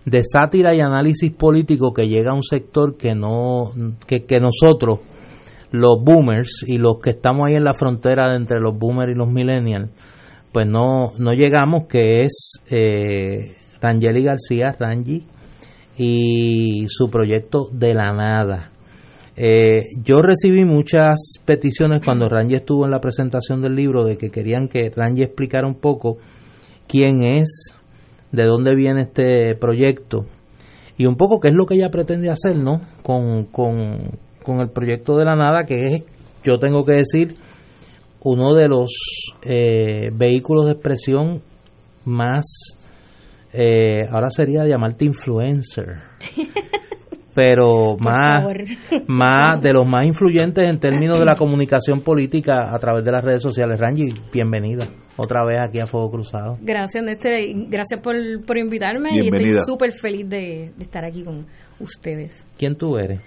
de, sátira y análisis político que llega a un sector que no que, que nosotros los boomers y los que estamos ahí en la frontera entre los boomers y los millennials pues no no llegamos que es eh, Rangeli García, Rangi, y su proyecto De la Nada. Eh, yo recibí muchas peticiones cuando Rangi estuvo en la presentación del libro de que querían que Rangi explicara un poco quién es, de dónde viene este proyecto y un poco qué es lo que ella pretende hacer ¿no? con, con, con el proyecto de la nada, que es, yo tengo que decir, uno de los eh, vehículos de expresión más, eh, ahora sería llamarte influencer, pero más, más de los más influyentes en términos de la comunicación política a través de las redes sociales. Rangi, bienvenida otra vez aquí a Fuego Cruzado. Gracias, Néstor. Gracias por, por invitarme y estoy súper feliz de, de estar aquí con ustedes. ¿Quién tú eres?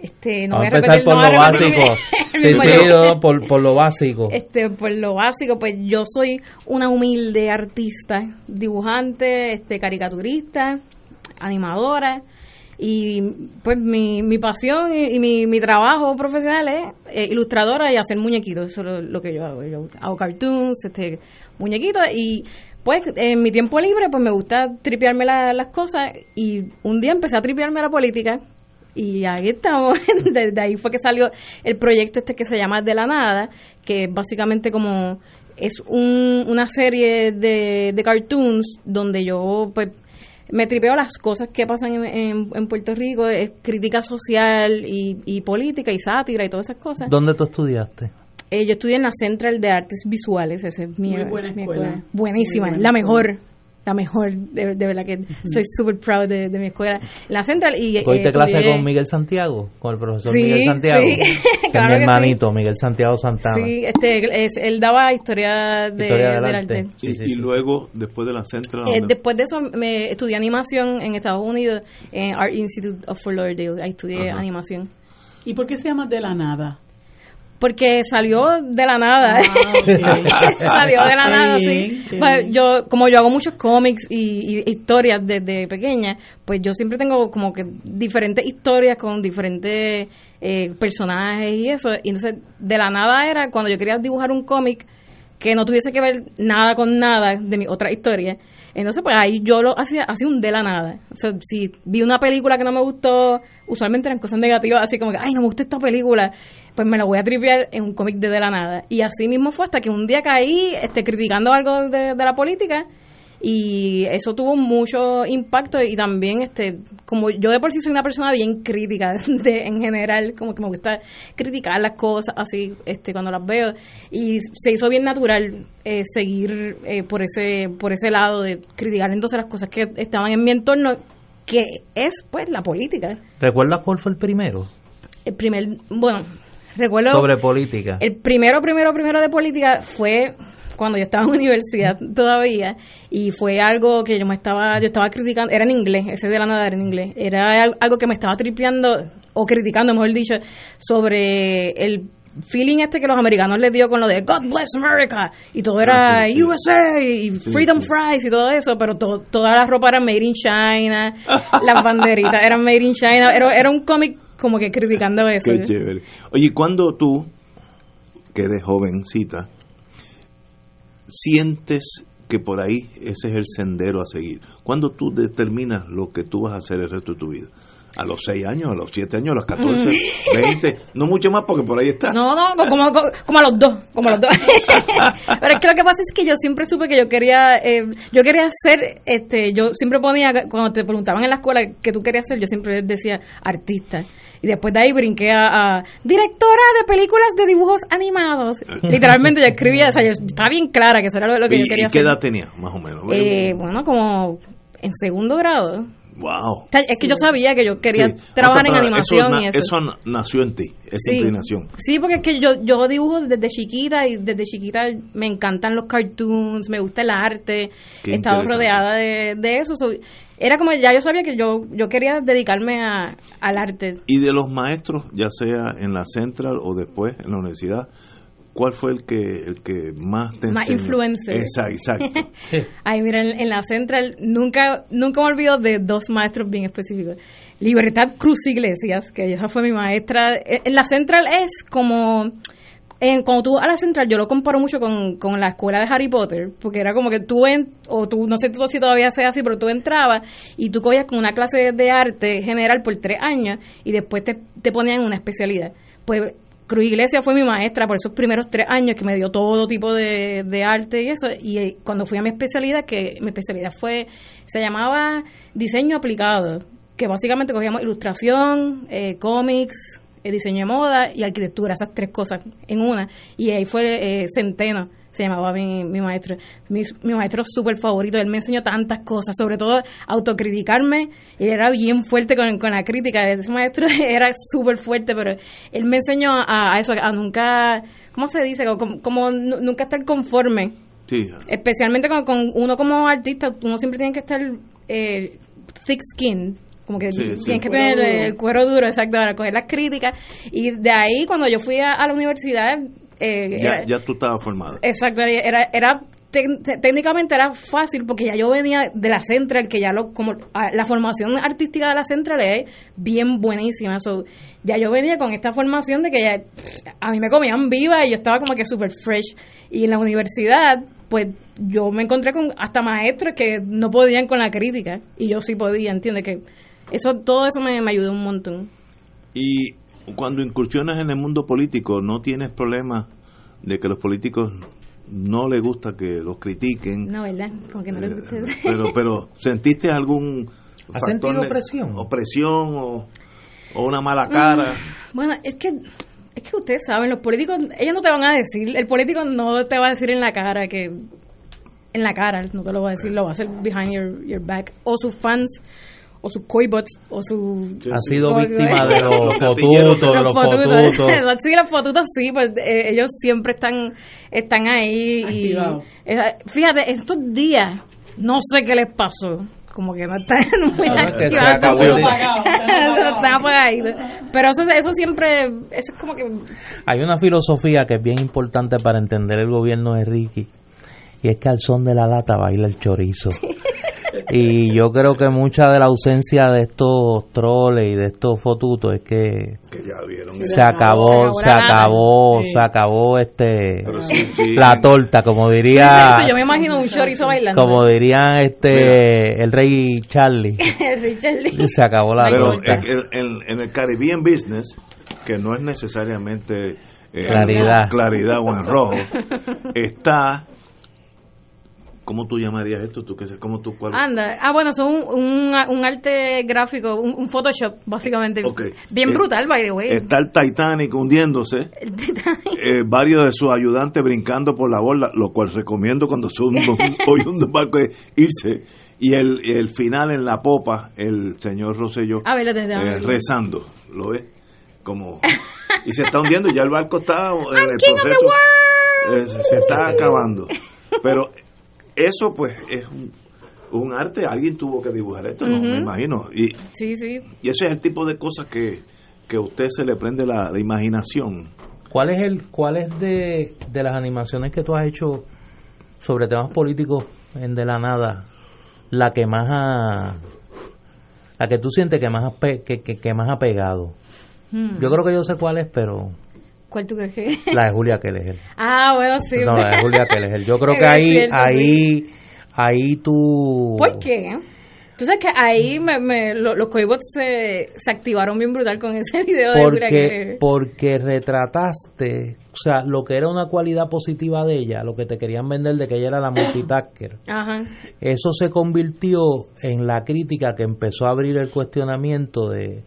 Este, no Vamos a empezar por lo básico. sí, sí, por, por, lo básico. Este, por lo básico, pues yo soy una humilde artista, dibujante, este, caricaturista, animadora. Y pues mi, mi pasión y, mi, mi, trabajo profesional es eh, ilustradora y hacer muñequitos. Eso es lo, que yo hago. Yo hago cartoons, este, muñequitos y pues en mi tiempo libre pues me gusta tripearme las cosas y un día empecé a tripearme la política y ahí estamos, desde ahí fue que salió el proyecto este que se llama De la Nada, que básicamente como es un, una serie de, de cartoons donde yo pues me tripeo las cosas que pasan en, en, Puerto Rico, es crítica social y, y, política y sátira y todas esas cosas. ¿Dónde tú estudiaste? Eh, yo estudié en la Central de Artes Visuales, esa es mi, buena escuela. Buenísima, la mejor la mejor, de, verdad que estoy súper proud de, mi escuela, la central. y ¿Cogiste eh, clase con Miguel Santiago? Con el profesor Miguel Santiago. Sí, mi hermanito, Miguel Santiago Santana. Sí, este, él daba historia, de, del arte. y, luego, después de la central. Eh, después de eso, me estudié animación en Estados Unidos, en Art Institute of Fort Lauderdale. Ahí estudié animación. ¿Y por qué se llama De la Nada? Porque salió de la nada. Ah, salió de la nada, sí. Pues yo, como yo hago muchos cómics y, historias desde pequeña, pues yo siempre tengo como que diferentes historias con diferentes eh, personajes y eso. Y entonces, de la nada era cuando yo quería dibujar un cómic que no tuviese que ver nada con nada de mi otra historia. Entonces, pues ahí yo lo hacía, hacía un de la nada. O sea, si vi una película que no me gustó, usualmente eran cosas negativas, así como que, ay, no me gustó esta película, pues me la voy a tripear en un cómic de de la nada. Y así mismo fue hasta que un día caí este, criticando algo de, de la política y eso tuvo mucho impacto y también este como yo de por sí soy una persona bien crítica de, en general como que me gusta criticar las cosas así este cuando las veo y se hizo bien natural eh, seguir eh, por ese por ese lado de criticar entonces las cosas que estaban en mi entorno que es pues la política ¿recuerdas cuál fue el primero? el primer bueno recuerdo sobre política. el primero primero primero de política fue cuando yo estaba en universidad todavía y fue algo que yo me estaba yo estaba criticando era en inglés ese de la nada era en inglés era algo que me estaba tripeando o criticando mejor dicho sobre el feeling este que los americanos les dio con lo de God bless America y todo era ah, USA y Freedom Fries y todo eso, pero toda la ropa era made in China, las banderitas eran made in China, era, era un cómic como que criticando eso. Qué chévere. Oye, cuando tú, que eres jovencita, sientes que por ahí ese es el sendero a seguir. Cuando tú determinas lo que tú vas a hacer el resto de tu vida. A los 6 años, a los 7 años, a los 14, 20, no mucho más porque por ahí está. No, no, como, como, a los dos, como a los dos. Pero es que lo que pasa es que yo siempre supe que yo quería, eh, yo quería ser, este, yo siempre ponía, cuando te preguntaban en la escuela qué tú querías ser, yo siempre decía artista. Y después de ahí brinqué a, directora de películas de dibujos animados. Literalmente yo escribía, o sea, yo estaba bien clara que eso era lo, que yo quería hacer. ¿Y qué edad tenía, más o menos? Eh, bueno, como en segundo grado. Wow. es que yo sabía que yo quería trabajar en animación eso, y eso. Eso nació en ti, esa inclinación. Sí, porque es que yo, yo dibujo desde chiquita y desde chiquita me encantan los cartoons, me gusta el arte, he estado rodeada de, de eso. era como ya yo sabía que yo yo quería dedicarme a, al arte. Y de los maestros, ya sea en la Central o después en la universidad, ¿Cuál fue el que el que más te Más influencer. Exacto, exacto. Ay, mira, en, la Central nunca nunca me olvido de dos maestros bien específicos. Libertad Cruz Iglesias, que ella fue mi maestra. En la Central es como... En, cuando tú a la central, yo lo comparo mucho con, con, la escuela de Harry Potter, porque era como que tú, en, o tú, no sé si todavía sea así, pero tú entrabas y tú cogías con una clase de arte general por tres años y después te, te ponían una especialidad. Pues Cruz Iglesia fue mi maestra por esos primeros tres años que me dio todo tipo de, arte y eso. Y eh, cuando fui a mi especialidad, que mi especialidad fue, se llamaba diseño aplicado, que básicamente cogíamos ilustración, eh, cómics, eh, diseño de moda y arquitectura, esas tres cosas en una. Y ahí fue eh, Centeno, se llamaba mi, mi maestro. Mi, mi maestro súper favorito, él me enseñó tantas cosas, sobre todo autocriticarme. Él era bien fuerte con, con la crítica, ese maestro era súper fuerte, pero él me enseñó a, a eso, a nunca, ¿cómo se dice? Como, como nu- nunca estar conforme. Sí, Especialmente con, con uno como artista, uno siempre tiene que estar eh, thick skin. Como que Sí, sí. tienes que tener el cuero duro, exacto, para coger las críticas. Y de ahí, cuando yo fui a, a la universidad, eh, ya, era- ya tú estabas formado. Exacto, era, era técnicamente era fácil porque ya yo venía de la Central, que ya lo como la formación artística de la Central es bien buenísima. So, ya yo venía con esta formación de que ya a mí me comían viva y yo estaba como que super fresh. Y en la universidad, pues yo me encontré con hasta maestros que no podían con la crítica y yo sí podía, ¿entiendes? Que eso todo eso me, me ayudó un montón. Y cuando incursionas en el mundo político, no tienes problema de que los políticos no les gusta que los critiquen. No, ¿verdad? Como que no les Eh, gusta. pero, pero ¿sentiste algún ¿Has sentido ne- presión? O presión o, o una mala cara. Bueno, es que es que ustedes saben, los políticos, ellos no te van a decir, el político no te va a decir en la cara que en la cara, no te lo va a decir, lo va a hacer behind your, your back o sus fans o sus coibots o su Sí, Ha sí. sido víctima de los fotutos, de los fotutos. sí, los fotutos sí, pues eh, ellos siempre están están ahí y esa- fíjate, estos días no sé qué les pasó. Como que no están muy No, es que se activados. acabó el- Están apagaditos. Pero eso, eso siempre, eso es como que Hay una filosofía que es bien importante para entender el gobierno de Ricky y es que al son de la lata baila el chorizo. Y yo creo que mucha de la ausencia de estos troles y de estos fotutos es que Que ya vieron. se acabó, Se acabó la acabó, Sí. se acabó este Pero sí, sí. la torta, como diría Eso, yo me imagino un chorizo bailando. como dirían este el rey Charlie. el Richard Lee. Se acabó la Pero torta. en, en- en el Caribbean Business, que no es necesariamente eh, Claridad. claridad o en rojo, está. ¿Cómo tú llamarías esto? ¿Tú qué? ¿Cómo tú cuál? Anda. Ah, bueno, son un, un, un arte gráfico, un, un Photoshop, básicamente. Bien Eh, brutal, by the way. Está el Titanic hundiéndose, El Titanic. eh, varios de sus ayudantes brincando por la borda, lo cual recomiendo cuando un, hoy un barco es irse. Y el, el final en la popa, el señor Rosselló A ver, eh, rezando, ¿lo ves? Como, y se está hundiendo, ya el barco está en el proceso, eh, se está acabando. Pero eso pues es un, un arte, alguien tuvo que dibujar esto, ¿no? me imagino. Y, Sí, sí. y ese es el tipo de cosas que, que a usted se le prende la, la imaginación. ¿Cuál es el cuál es de, de las animaciones que tú has hecho sobre temas políticos en de la nada la que más ha la que tú sientes que más ha pe- que, que, que más ha pegado? Hmm. Yo creo que yo sé cuál es, pero ¿Cuál tú crees que? la de Julia Keller. ah, bueno, sí. No, la de Julia Keller. Yo creo que ahí cierto, ahí ahí tú ¿Por qué? Tú sabes que ahí me, me- lo- los coibots se, se activaron bien brutal con ese video de Julia porque que porque retrataste, o sea, lo que era una cualidad positiva de ella, lo que te querían vender de que ella era la multitasker. Ajá. Eso se convirtió en la crítica que empezó a abrir el cuestionamiento de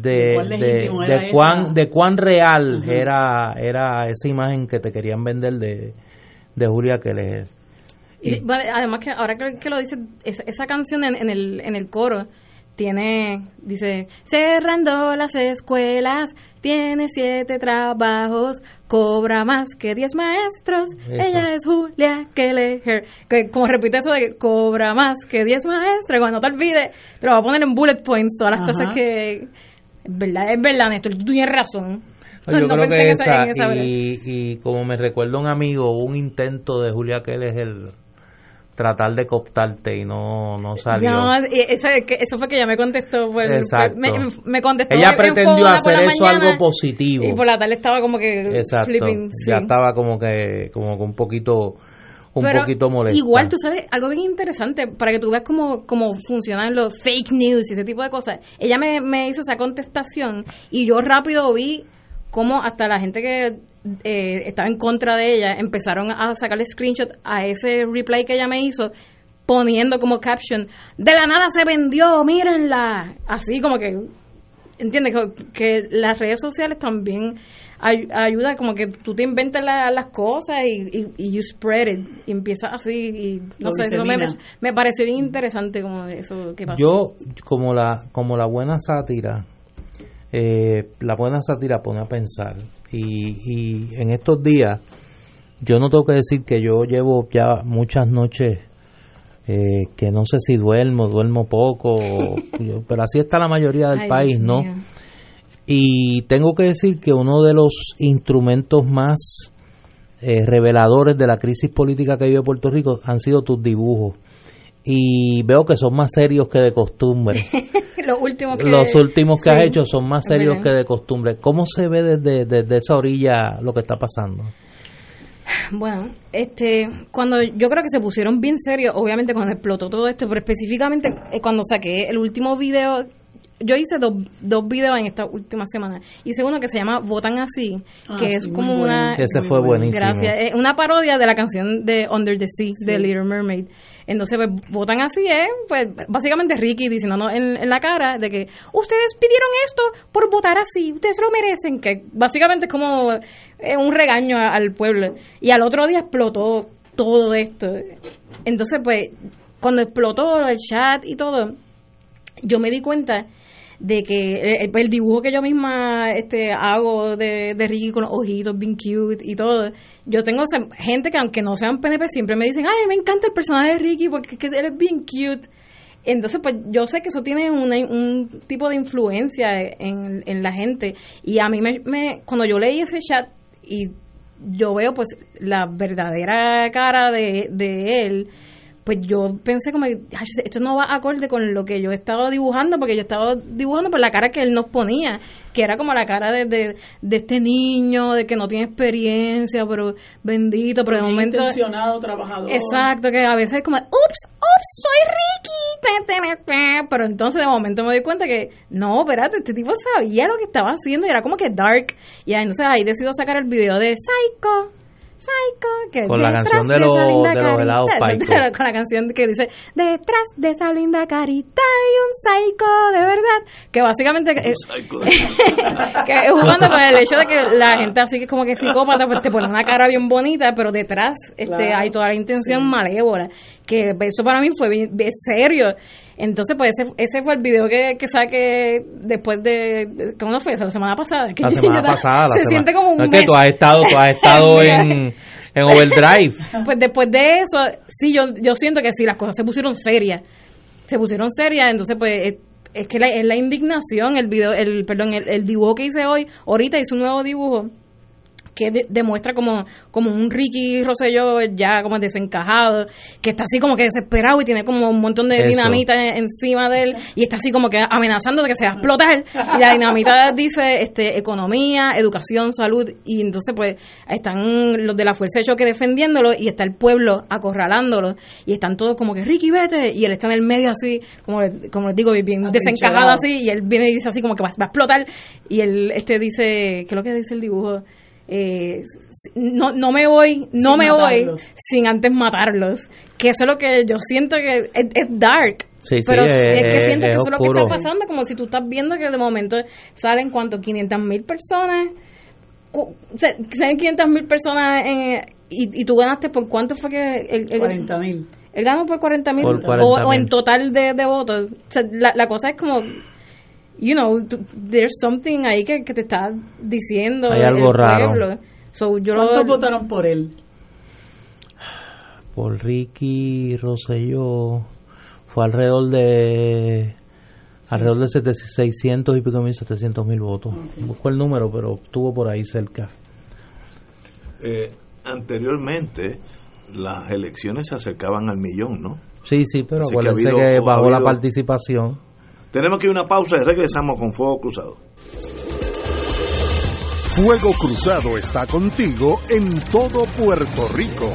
de, De cuán de, cuán de cuán real era era esa imagen que te querían vender de, de Julia Keller. Y, bueno, además que ahora que, que lo dice, esa, esa canción en, en el, en el coro tiene, dice, cerrando las escuelas, tiene siete trabajos, cobra más que diez maestros, Eso. ella es Julia Keller. Que, como repite eso de que cobra más que diez maestros, cuando te olvides, te lo va a poner en bullet points, todas las Ajá. cosas que... Es verdad, es verdad, Néstor, tú tienes razón. Yo No creo que esa- esa, y, y como me recuerda un amigo, hubo un intento de Julia Keller el tratar de cooptarte y no, no salió. No, eso, que- eso fue que ella me contestó. Pues, Exacto. Me, me contestó. Ella en pretendió por hacer eso mañana, algo positivo. Y por la tarde estaba como que Exacto. flipping. Ya sí. estaba como que como que un poquito un Pero poquito molesta. Igual, tú sabes, algo bien interesante para que tú veas cómo, cómo funcionan los fake news y ese tipo de cosas. Ella me, me hizo esa contestación y yo rápido vi cómo hasta la gente que eh, estaba en contra de ella empezaron a sacarle screenshot a ese reply que ella me hizo poniendo como caption, de la nada se vendió, mírenla. Así como que entiendes que, las redes sociales también ayuda como que tú te inventas las cosas y, y, you spread it. Y empiezas así y no sé eso me, me, pareció bien interesante como eso que pasó. Yo como la como la buena sátira eh, la buena sátira pone a pensar. Y, y en estos días yo no tengo que decir que yo llevo ya muchas noches eh, que no sé si duermo, duermo poco, pero así está la mayoría del país, ¿no? Y tengo que decir que uno de los instrumentos más eh, reveladores de la crisis política que vive Puerto Rico han sido tus dibujos. Y veo que son más serios que de costumbre. los últimos que, los últimos que has hecho son más serios que de costumbre. ¿Cómo se ve desde, desde esa orilla lo que está pasando? Bueno, este, cuando yo creo que se pusieron bien serios, obviamente cuando explotó todo esto, pero específicamente eh, cuando saqué el último video, yo hice dos, dos videos en esta última semana. Hice uno que se llama Votan Así, ah, que es como una... Ese fue buenísimo. Gracias. Una parodia de la canción de Under the Sea, de Little Mermaid. Entonces, pues, votan así, ¿eh? Pues, básicamente Ricky diciéndonos en, en la cara de que ustedes pidieron esto por votar así, ustedes lo merecen, que básicamente es como eh, un regaño al pueblo. Y al otro día explotó todo esto. Entonces, pues, cuando explotó el chat y todo, yo me di cuenta de que el, dibujo que yo misma este hago de, de Ricky con los ojitos bien cute y todo, yo tengo gente que aunque no sean PNP siempre me dicen, ay, me encanta el personaje de Ricky porque es él es bien cute. Entonces, pues yo sé que eso tiene un tipo de influencia en, en la gente. Y a mí me, me, cuando yo leí ese chat y yo veo pues la verdadera cara de, de él, pues yo pensé como, esto no va acorde con lo que yo estaba dibujando, porque yo estaba dibujando por la cara que él nos ponía, que era como la cara de, de, este niño, de que no tiene experiencia, pero bendito, pero de momento... Intencionado, trabajador. Exacto, que a veces es como, ups, ups, soy Ricky, pero entonces de momento me di cuenta que, no, espérate, este tipo sabía lo que estaba haciendo y era como que dark, y entonces ahí decido sacar el video de Psycho Psycho. con la canción de, los helados Con la canción que dice, detrás de esa linda carita hay un psycho, de verdad. Que básicamente es, que jugando con el hecho de que la gente así que como que psicópata, pues te pone una cara bien bonita, pero detrás este hay toda la intención malévola. Que eso para mí fue bien, serio. Entonces, pues ese, ese fue el video que, que saqué después de, ¿cómo no fue? La semana pasada. la semana pasada. se siente como un que tú has estado, tú has estado en, en overdrive. Pues después de eso, sí, yo, yo siento que sí, las cosas se pusieron serias. Se pusieron serias, entonces pues es, que la, es la indignación, el video, el, perdón, el, el dibujo que hice hoy, ahorita hice un nuevo dibujo que demuestra como, como un Ricky Rosselló ya como desencajado, que está así como que desesperado y tiene como un montón de dinamita encima de él y está así como que amenazando de que se va a explotar. Y la dinamita dice este economía, educación, salud y entonces pues están los de la fuerza de choque defendiéndolo y está el pueblo acorralándolo y están todos como que Ricky vete y él está en el medio así como, como les digo bien desencajado así y él viene y dice así como que va, va a explotar y él este dice, ¿qué es lo que dice el dibujo? Eh, no, no me voy, no me voy sin antes matarlos. Que eso es lo que yo siento que es, dark. pero es, que siento que eso es lo que está pasando, como si tú estás viendo que de momento salen cuánto, 500 mil personas, salen 500 mil personas y, y, tú ganaste por cuánto fue que... El, 40 mil. Él ganó por 40 mil o, en total de, de votos. la, la cosa es como you know, there's something ahí que, te está diciendo Hay algo raro. ¿Cuántos votaron por él? Por Ricky Rosselló fue alrededor de alrededor de 600 y pico mil, 700 mil votos. Busco el número, pero estuvo por ahí cerca. Eh, anteriormente las elecciones se acercaban al millón, ¿no? Sí, sí, pero acuérdense que, bajó la participación tenemos que ir a una pausa y regresamos con Fuego Cruzado. Fuego Cruzado está contigo en todo Puerto Rico.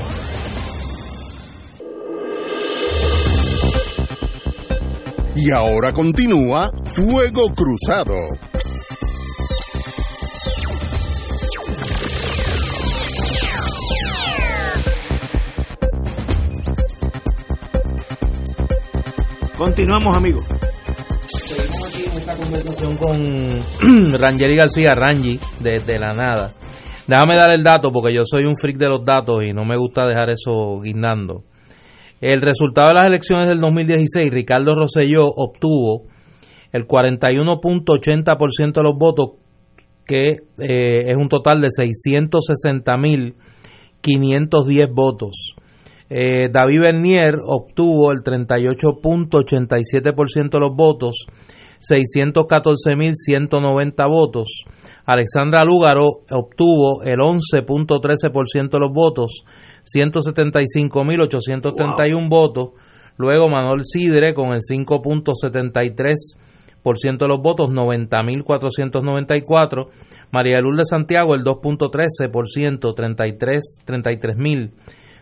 Y ahora continúa Fuego Cruzado. Continuamos amigos con Rangeli García, Rangi, desde la nada. Déjame dar el dato porque yo soy un freak de los datos y no me gusta dejar eso guindando. El resultado de las elecciones del 2016, Ricardo Rosselló obtuvo el 41.80% de los votos, que eh, es un total de 660.510 votos. Eh, David Bernier obtuvo el 38.87% de los votos, 614.190 votos. Alexandra Lúgaro obtuvo el 11.13% de los votos, 175.831 votos. Luego Manuel Sidre con el 5.73% de los votos, 90.494. María Luz de Santiago el 2.13%, 33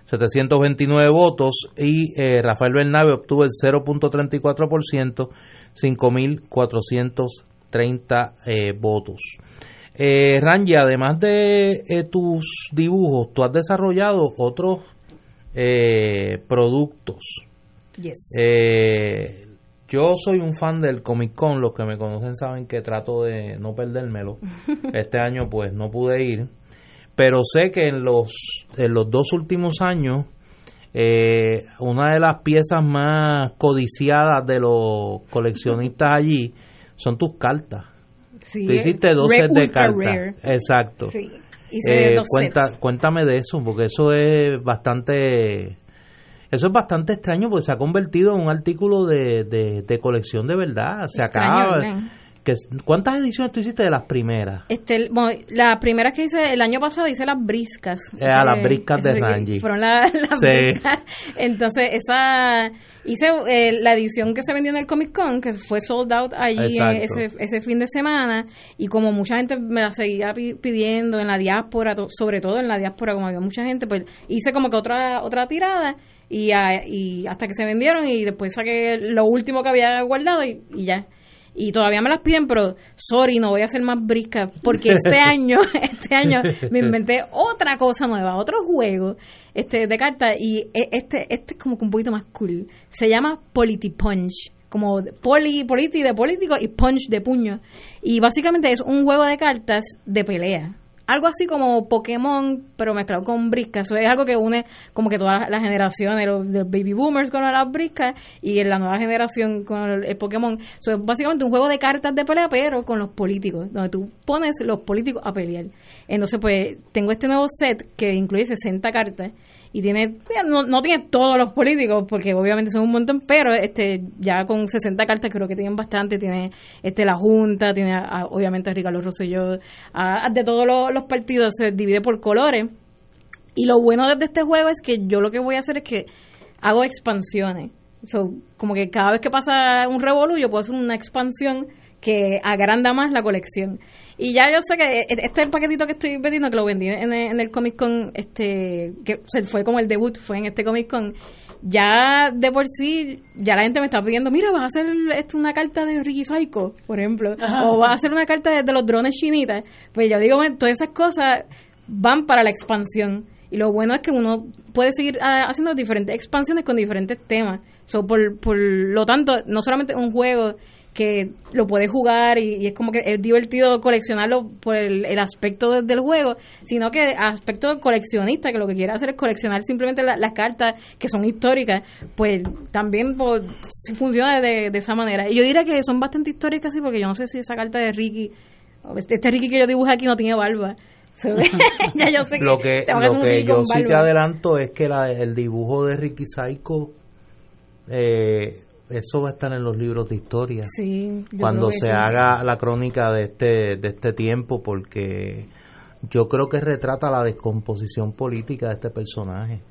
33.729 votos y eh, Rafael Bernabe obtuvo el 0.34%, 5.430 eh, votos. Eh, Rangi, además de eh, tus dibujos, tú has desarrollado otros eh, productos. Yes. Eh, yo soy un fan del Comic Con, los que me conocen saben que trato de no perdérmelo. Este año pues no pude ir, pero sé que en los, en los dos últimos años eh, una de las piezas más codiciadas de los coleccionistas allí son tus cartas. Sí, Tú hiciste dos sets de cartas. Exacto. Sí. Hice Eh, dos cuenta, sets. cuéntame de eso, porque eso es bastante, eso es bastante extraño, porque se ha convertido en un artículo de, de, de colección de verdad. Se Extraño, acaba. ¿verdad? Que, ¿Cuántas ediciones tú hiciste de las primeras? Este, el- bueno, la primera que hice el año pasado hice las briscas. Eh, a las briscas de Rangi. Fueron la- las Sí. briscas. Entonces, esa hice eh, la edición que se vendió en el Comic Con, que fue sold out allí Exacto. ese, ese fin de semana. Y como mucha gente me la seguía pi- pidiendo en la diáspora, sobre todo en la diáspora, como había mucha gente, pues hice como que otra otra tirada. Y, a- y hasta que se vendieron y después saqué lo último que había guardado y, y ya. Y todavía me las piden, pero sorry, no voy a hacer más brisca porque este año, este año me inventé otra cosa nueva, otro juego este de cartas y e- este este es como que un poquito más cool. Se llama Polity Punch, como poli politi de político y punch de puño. Y básicamente es un juego de cartas de pelea. Algo así como Pokémon, pero mezclado con briscas. Eso es algo que une como que todas las, generaciones, los, baby boomers con las briscas y la nueva generación con el, el Pokémon. Eso es básicamente un juego de cartas de pelea, pero con los políticos, donde tú pones los políticos a pelear. Entonces, pues, tengo este nuevo set que incluye 60 cartas y tiene, no, no tiene todos los políticos, porque obviamente son un montón, pero este ya con 60 cartas creo que tienen bastante. Tiene este la Junta, tiene obviamente a Ricardo Rosselló, a- de todos los, los partidos, se divide por colores. Y lo bueno de este juego es que yo lo que voy a hacer es que hago expansiones. So, como que cada vez que pasa un revolú, yo puedo hacer una expansión que agranda más la colección. Y ya yo sé que este es el paquetito que estoy vendiendo, que lo vendí en el, en el Comic Con, este, que se fue como el debut, fue en este Comic Con. Ya de por sí, ya la gente me está pidiendo, mira, vas a hacer esto una carta de Ricky Psycho, por ejemplo, o vas a hacer una carta de, de los drones chinitas. Pues yo digo, "Bueno, todas esas cosas van para la expansión. Y lo bueno es que uno puede seguir ah, haciendo diferentes expansiones con diferentes temas. So, por, por lo tanto, no solamente un juego que lo puedes jugar y, y es como que es divertido coleccionarlo por el, el aspecto de- del juego, sino que aspecto coleccionista, que lo que quiere hacer es coleccionar simplemente la- las cartas que son históricas, pues también pues, funciona de, de esa manera. Y yo diría que son bastante históricas, sí, porque yo no sé si esa carta de Ricky, o este, este Ricky que yo dibujé aquí no tiene barba. Ya yo sé que, Lo que, hacer lo que yo sí te adelanto es que la- el dibujo de Ricky Psycho, eh, eso va a estar en los libros de historia. Sí, cuando se sí. haga la crónica de este de este tiempo porque yo creo que retrata la descomposición política de este personaje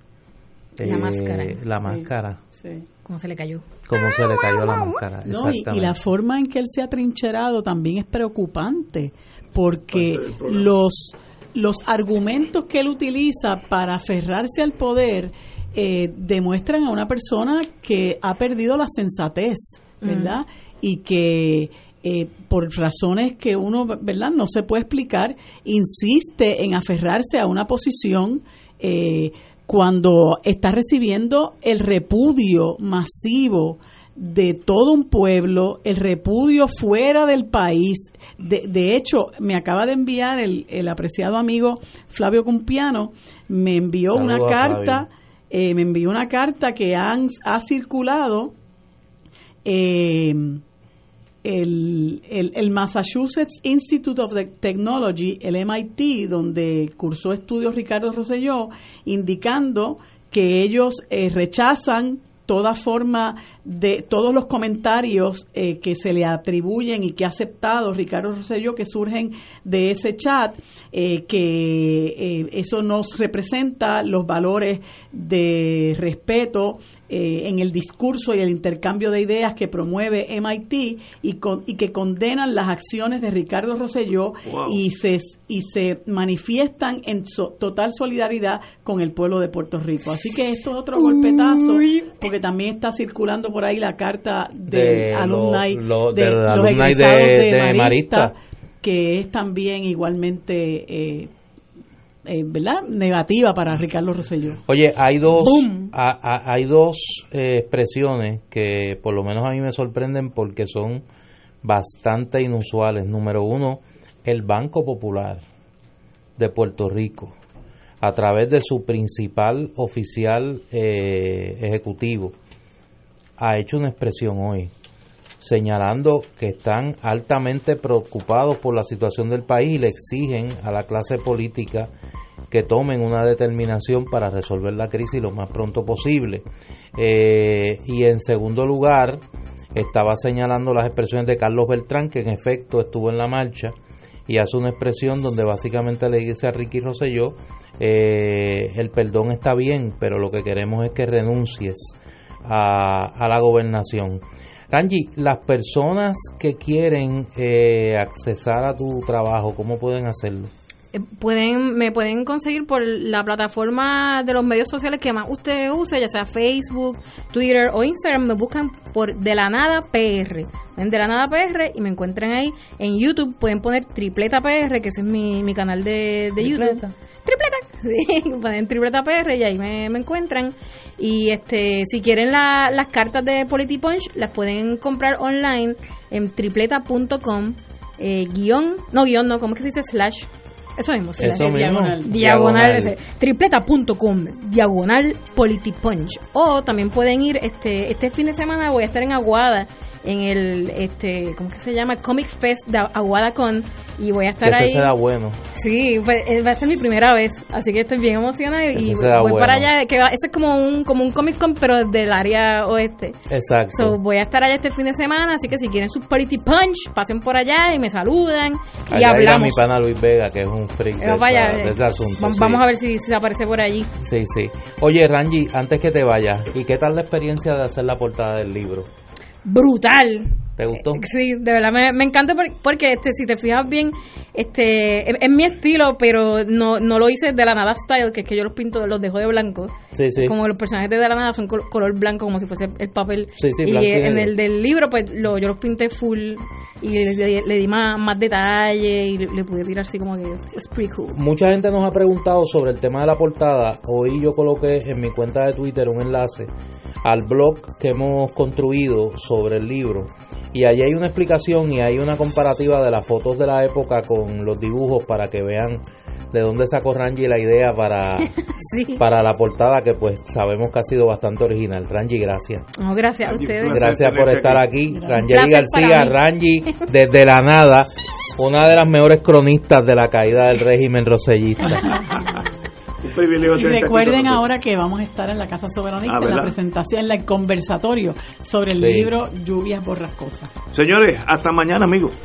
La Eh, máscara. la Sí. máscara Sí. ¿Cómo se le cayó? cómo se le cayó la máscara No, y, y la forma en que él se ha trincherado también es preocupante, porque los, los argumentos que él utiliza para aferrarse al poder eh, demuestran a una persona que ha perdido la sensatez, ¿verdad? Y que eh, por razones que uno, ¿verdad? No se puede explicar, insiste en aferrarse a una posición eh, cuando está recibiendo el repudio masivo de todo un pueblo, el repudio fuera del país. De, de hecho, me acaba de enviar el, el, apreciado amigo Flavio Cumpiano, me envió una carta, eh, me envió una carta que han, ha circulado eh, el, el, Massachusetts Institute of Technology, el MIT, donde cursó estudios Ricardo Rosselló, indicando que ellos eh, rechazan toda forma de todos los comentarios eh, que se le atribuyen y que ha aceptado Ricardo Rosselló que surgen de ese chat, eh, que eh, eso nos representa los valores de respeto en el discurso y el intercambio de ideas que promueve MIT y, con, y que condenan las acciones de Ricardo Rosselló y, se, y se manifiestan en total solidaridad con el pueblo de Puerto Rico. Así que esto es otro golpetazo, porque también está circulando por ahí la carta de, alumni, de, los de, Marista, que es también igualmente eh, eh, ¿verdad? negativa para Ricardo Rosselló. Oye, hay dos, hay dos eh, expresiones que por lo menos a mí me sorprenden porque son bastante inusuales. Número uno, el Banco Popular de Puerto Rico, a través de su principal oficial ejecutivo, ha hecho una expresión hoy señalando que están altamente preocupados por la situación del país y le exigen a la clase política que tomen una determinación para resolver la crisis lo más pronto posible. Eh, y en segundo lugar, estaba señalando las expresiones de Carlos Beltrán, que en efecto estuvo en la marcha, y hace una expresión donde básicamente le dice a Ricky Rosselló, eh, el perdón está bien, pero lo que queremos es que renuncies a, la gobernación. Rangi, las personas que quieren eh, accesar a tu trabajo, ¿cómo pueden hacerlo? Eh, pueden me pueden conseguir por la plataforma de los medios sociales que más usted use, ya sea Facebook, Twitter o Instagram, me buscan por De la Nada PR. En De la Nada PR y me encuentran ahí. En YouTube pueden poner Tripleta PR, que ese es mi, mi canal de, de YouTube tripleta, sí, ponen tripleta PR y ahí me, encuentran. Y este, si quieren las cartas de Polity Punch, las pueden comprar online en tripleta.com, eh, guion, no guion, no, ¿cómo es que se dice? Slash. Eso mismo, Eso diagonal. Diagonal, tripleta.com, diagonal Polity Punch. O también pueden ir, este, este fin de semana voy a estar en Aguada en el, este, ¿cómo que se llama? Comic Fest de Aguadacon y voy a estar ahí. será bueno. Sí, eh, va a ser mi primera vez, así que estoy bien emocionada y voy para allá, que eso es como un como un Comic Con pero del área oeste. Exacto. So, voy a estar allá este fin de semana, así que si quieren su Party Punch, pasen por allá y me saludan y hablamos. mi pana Luis Vega, que es un freak de, de, ese asunto. Vamos a ver si, se aparece por allí. Sí, sí. Oye, Rangi, antes que te vayas, ¿y qué tal la experiencia de hacer la portada del libro? Brutal. ¿Te gustó? Eh, sí, de verdad me, me encanta porque, este, si te fijas bien, este es, mi estilo, pero no, no lo hice de la nada style, que es que yo los pinto, los dejo de blanco. Sí, sí. Como los personajes de, la nada son color blanco, como si fuese el papel. Sí, sí, y en el del libro, pues lo, yo los pinté full y le, le, di más, más detalle y le, pude tirar así como que es pretty cool. Mucha gente nos ha preguntado sobre el tema de la portada. Hoy yo coloqué en mi cuenta de Twitter un enlace al blog que hemos construido sobre el libro. Y allí hay una explicación y hay una comparativa de las fotos de la época con los dibujos para que vean de dónde sacó Rangi la idea para, para la portada que pues sabemos que ha sido bastante original. Rangi, gracias. gracias a ustedes. Gracias por estar aquí. Rangeli García, Rangi, desde la nada, una de las mejores cronistas de la caída del régimen rosellista. y recuerden ahora que vamos a estar en la Casa Soberanista ah, en la presentación, en el conversatorio sobre el libro Lluvias Borrascosas. Señores, hasta mañana, amigos.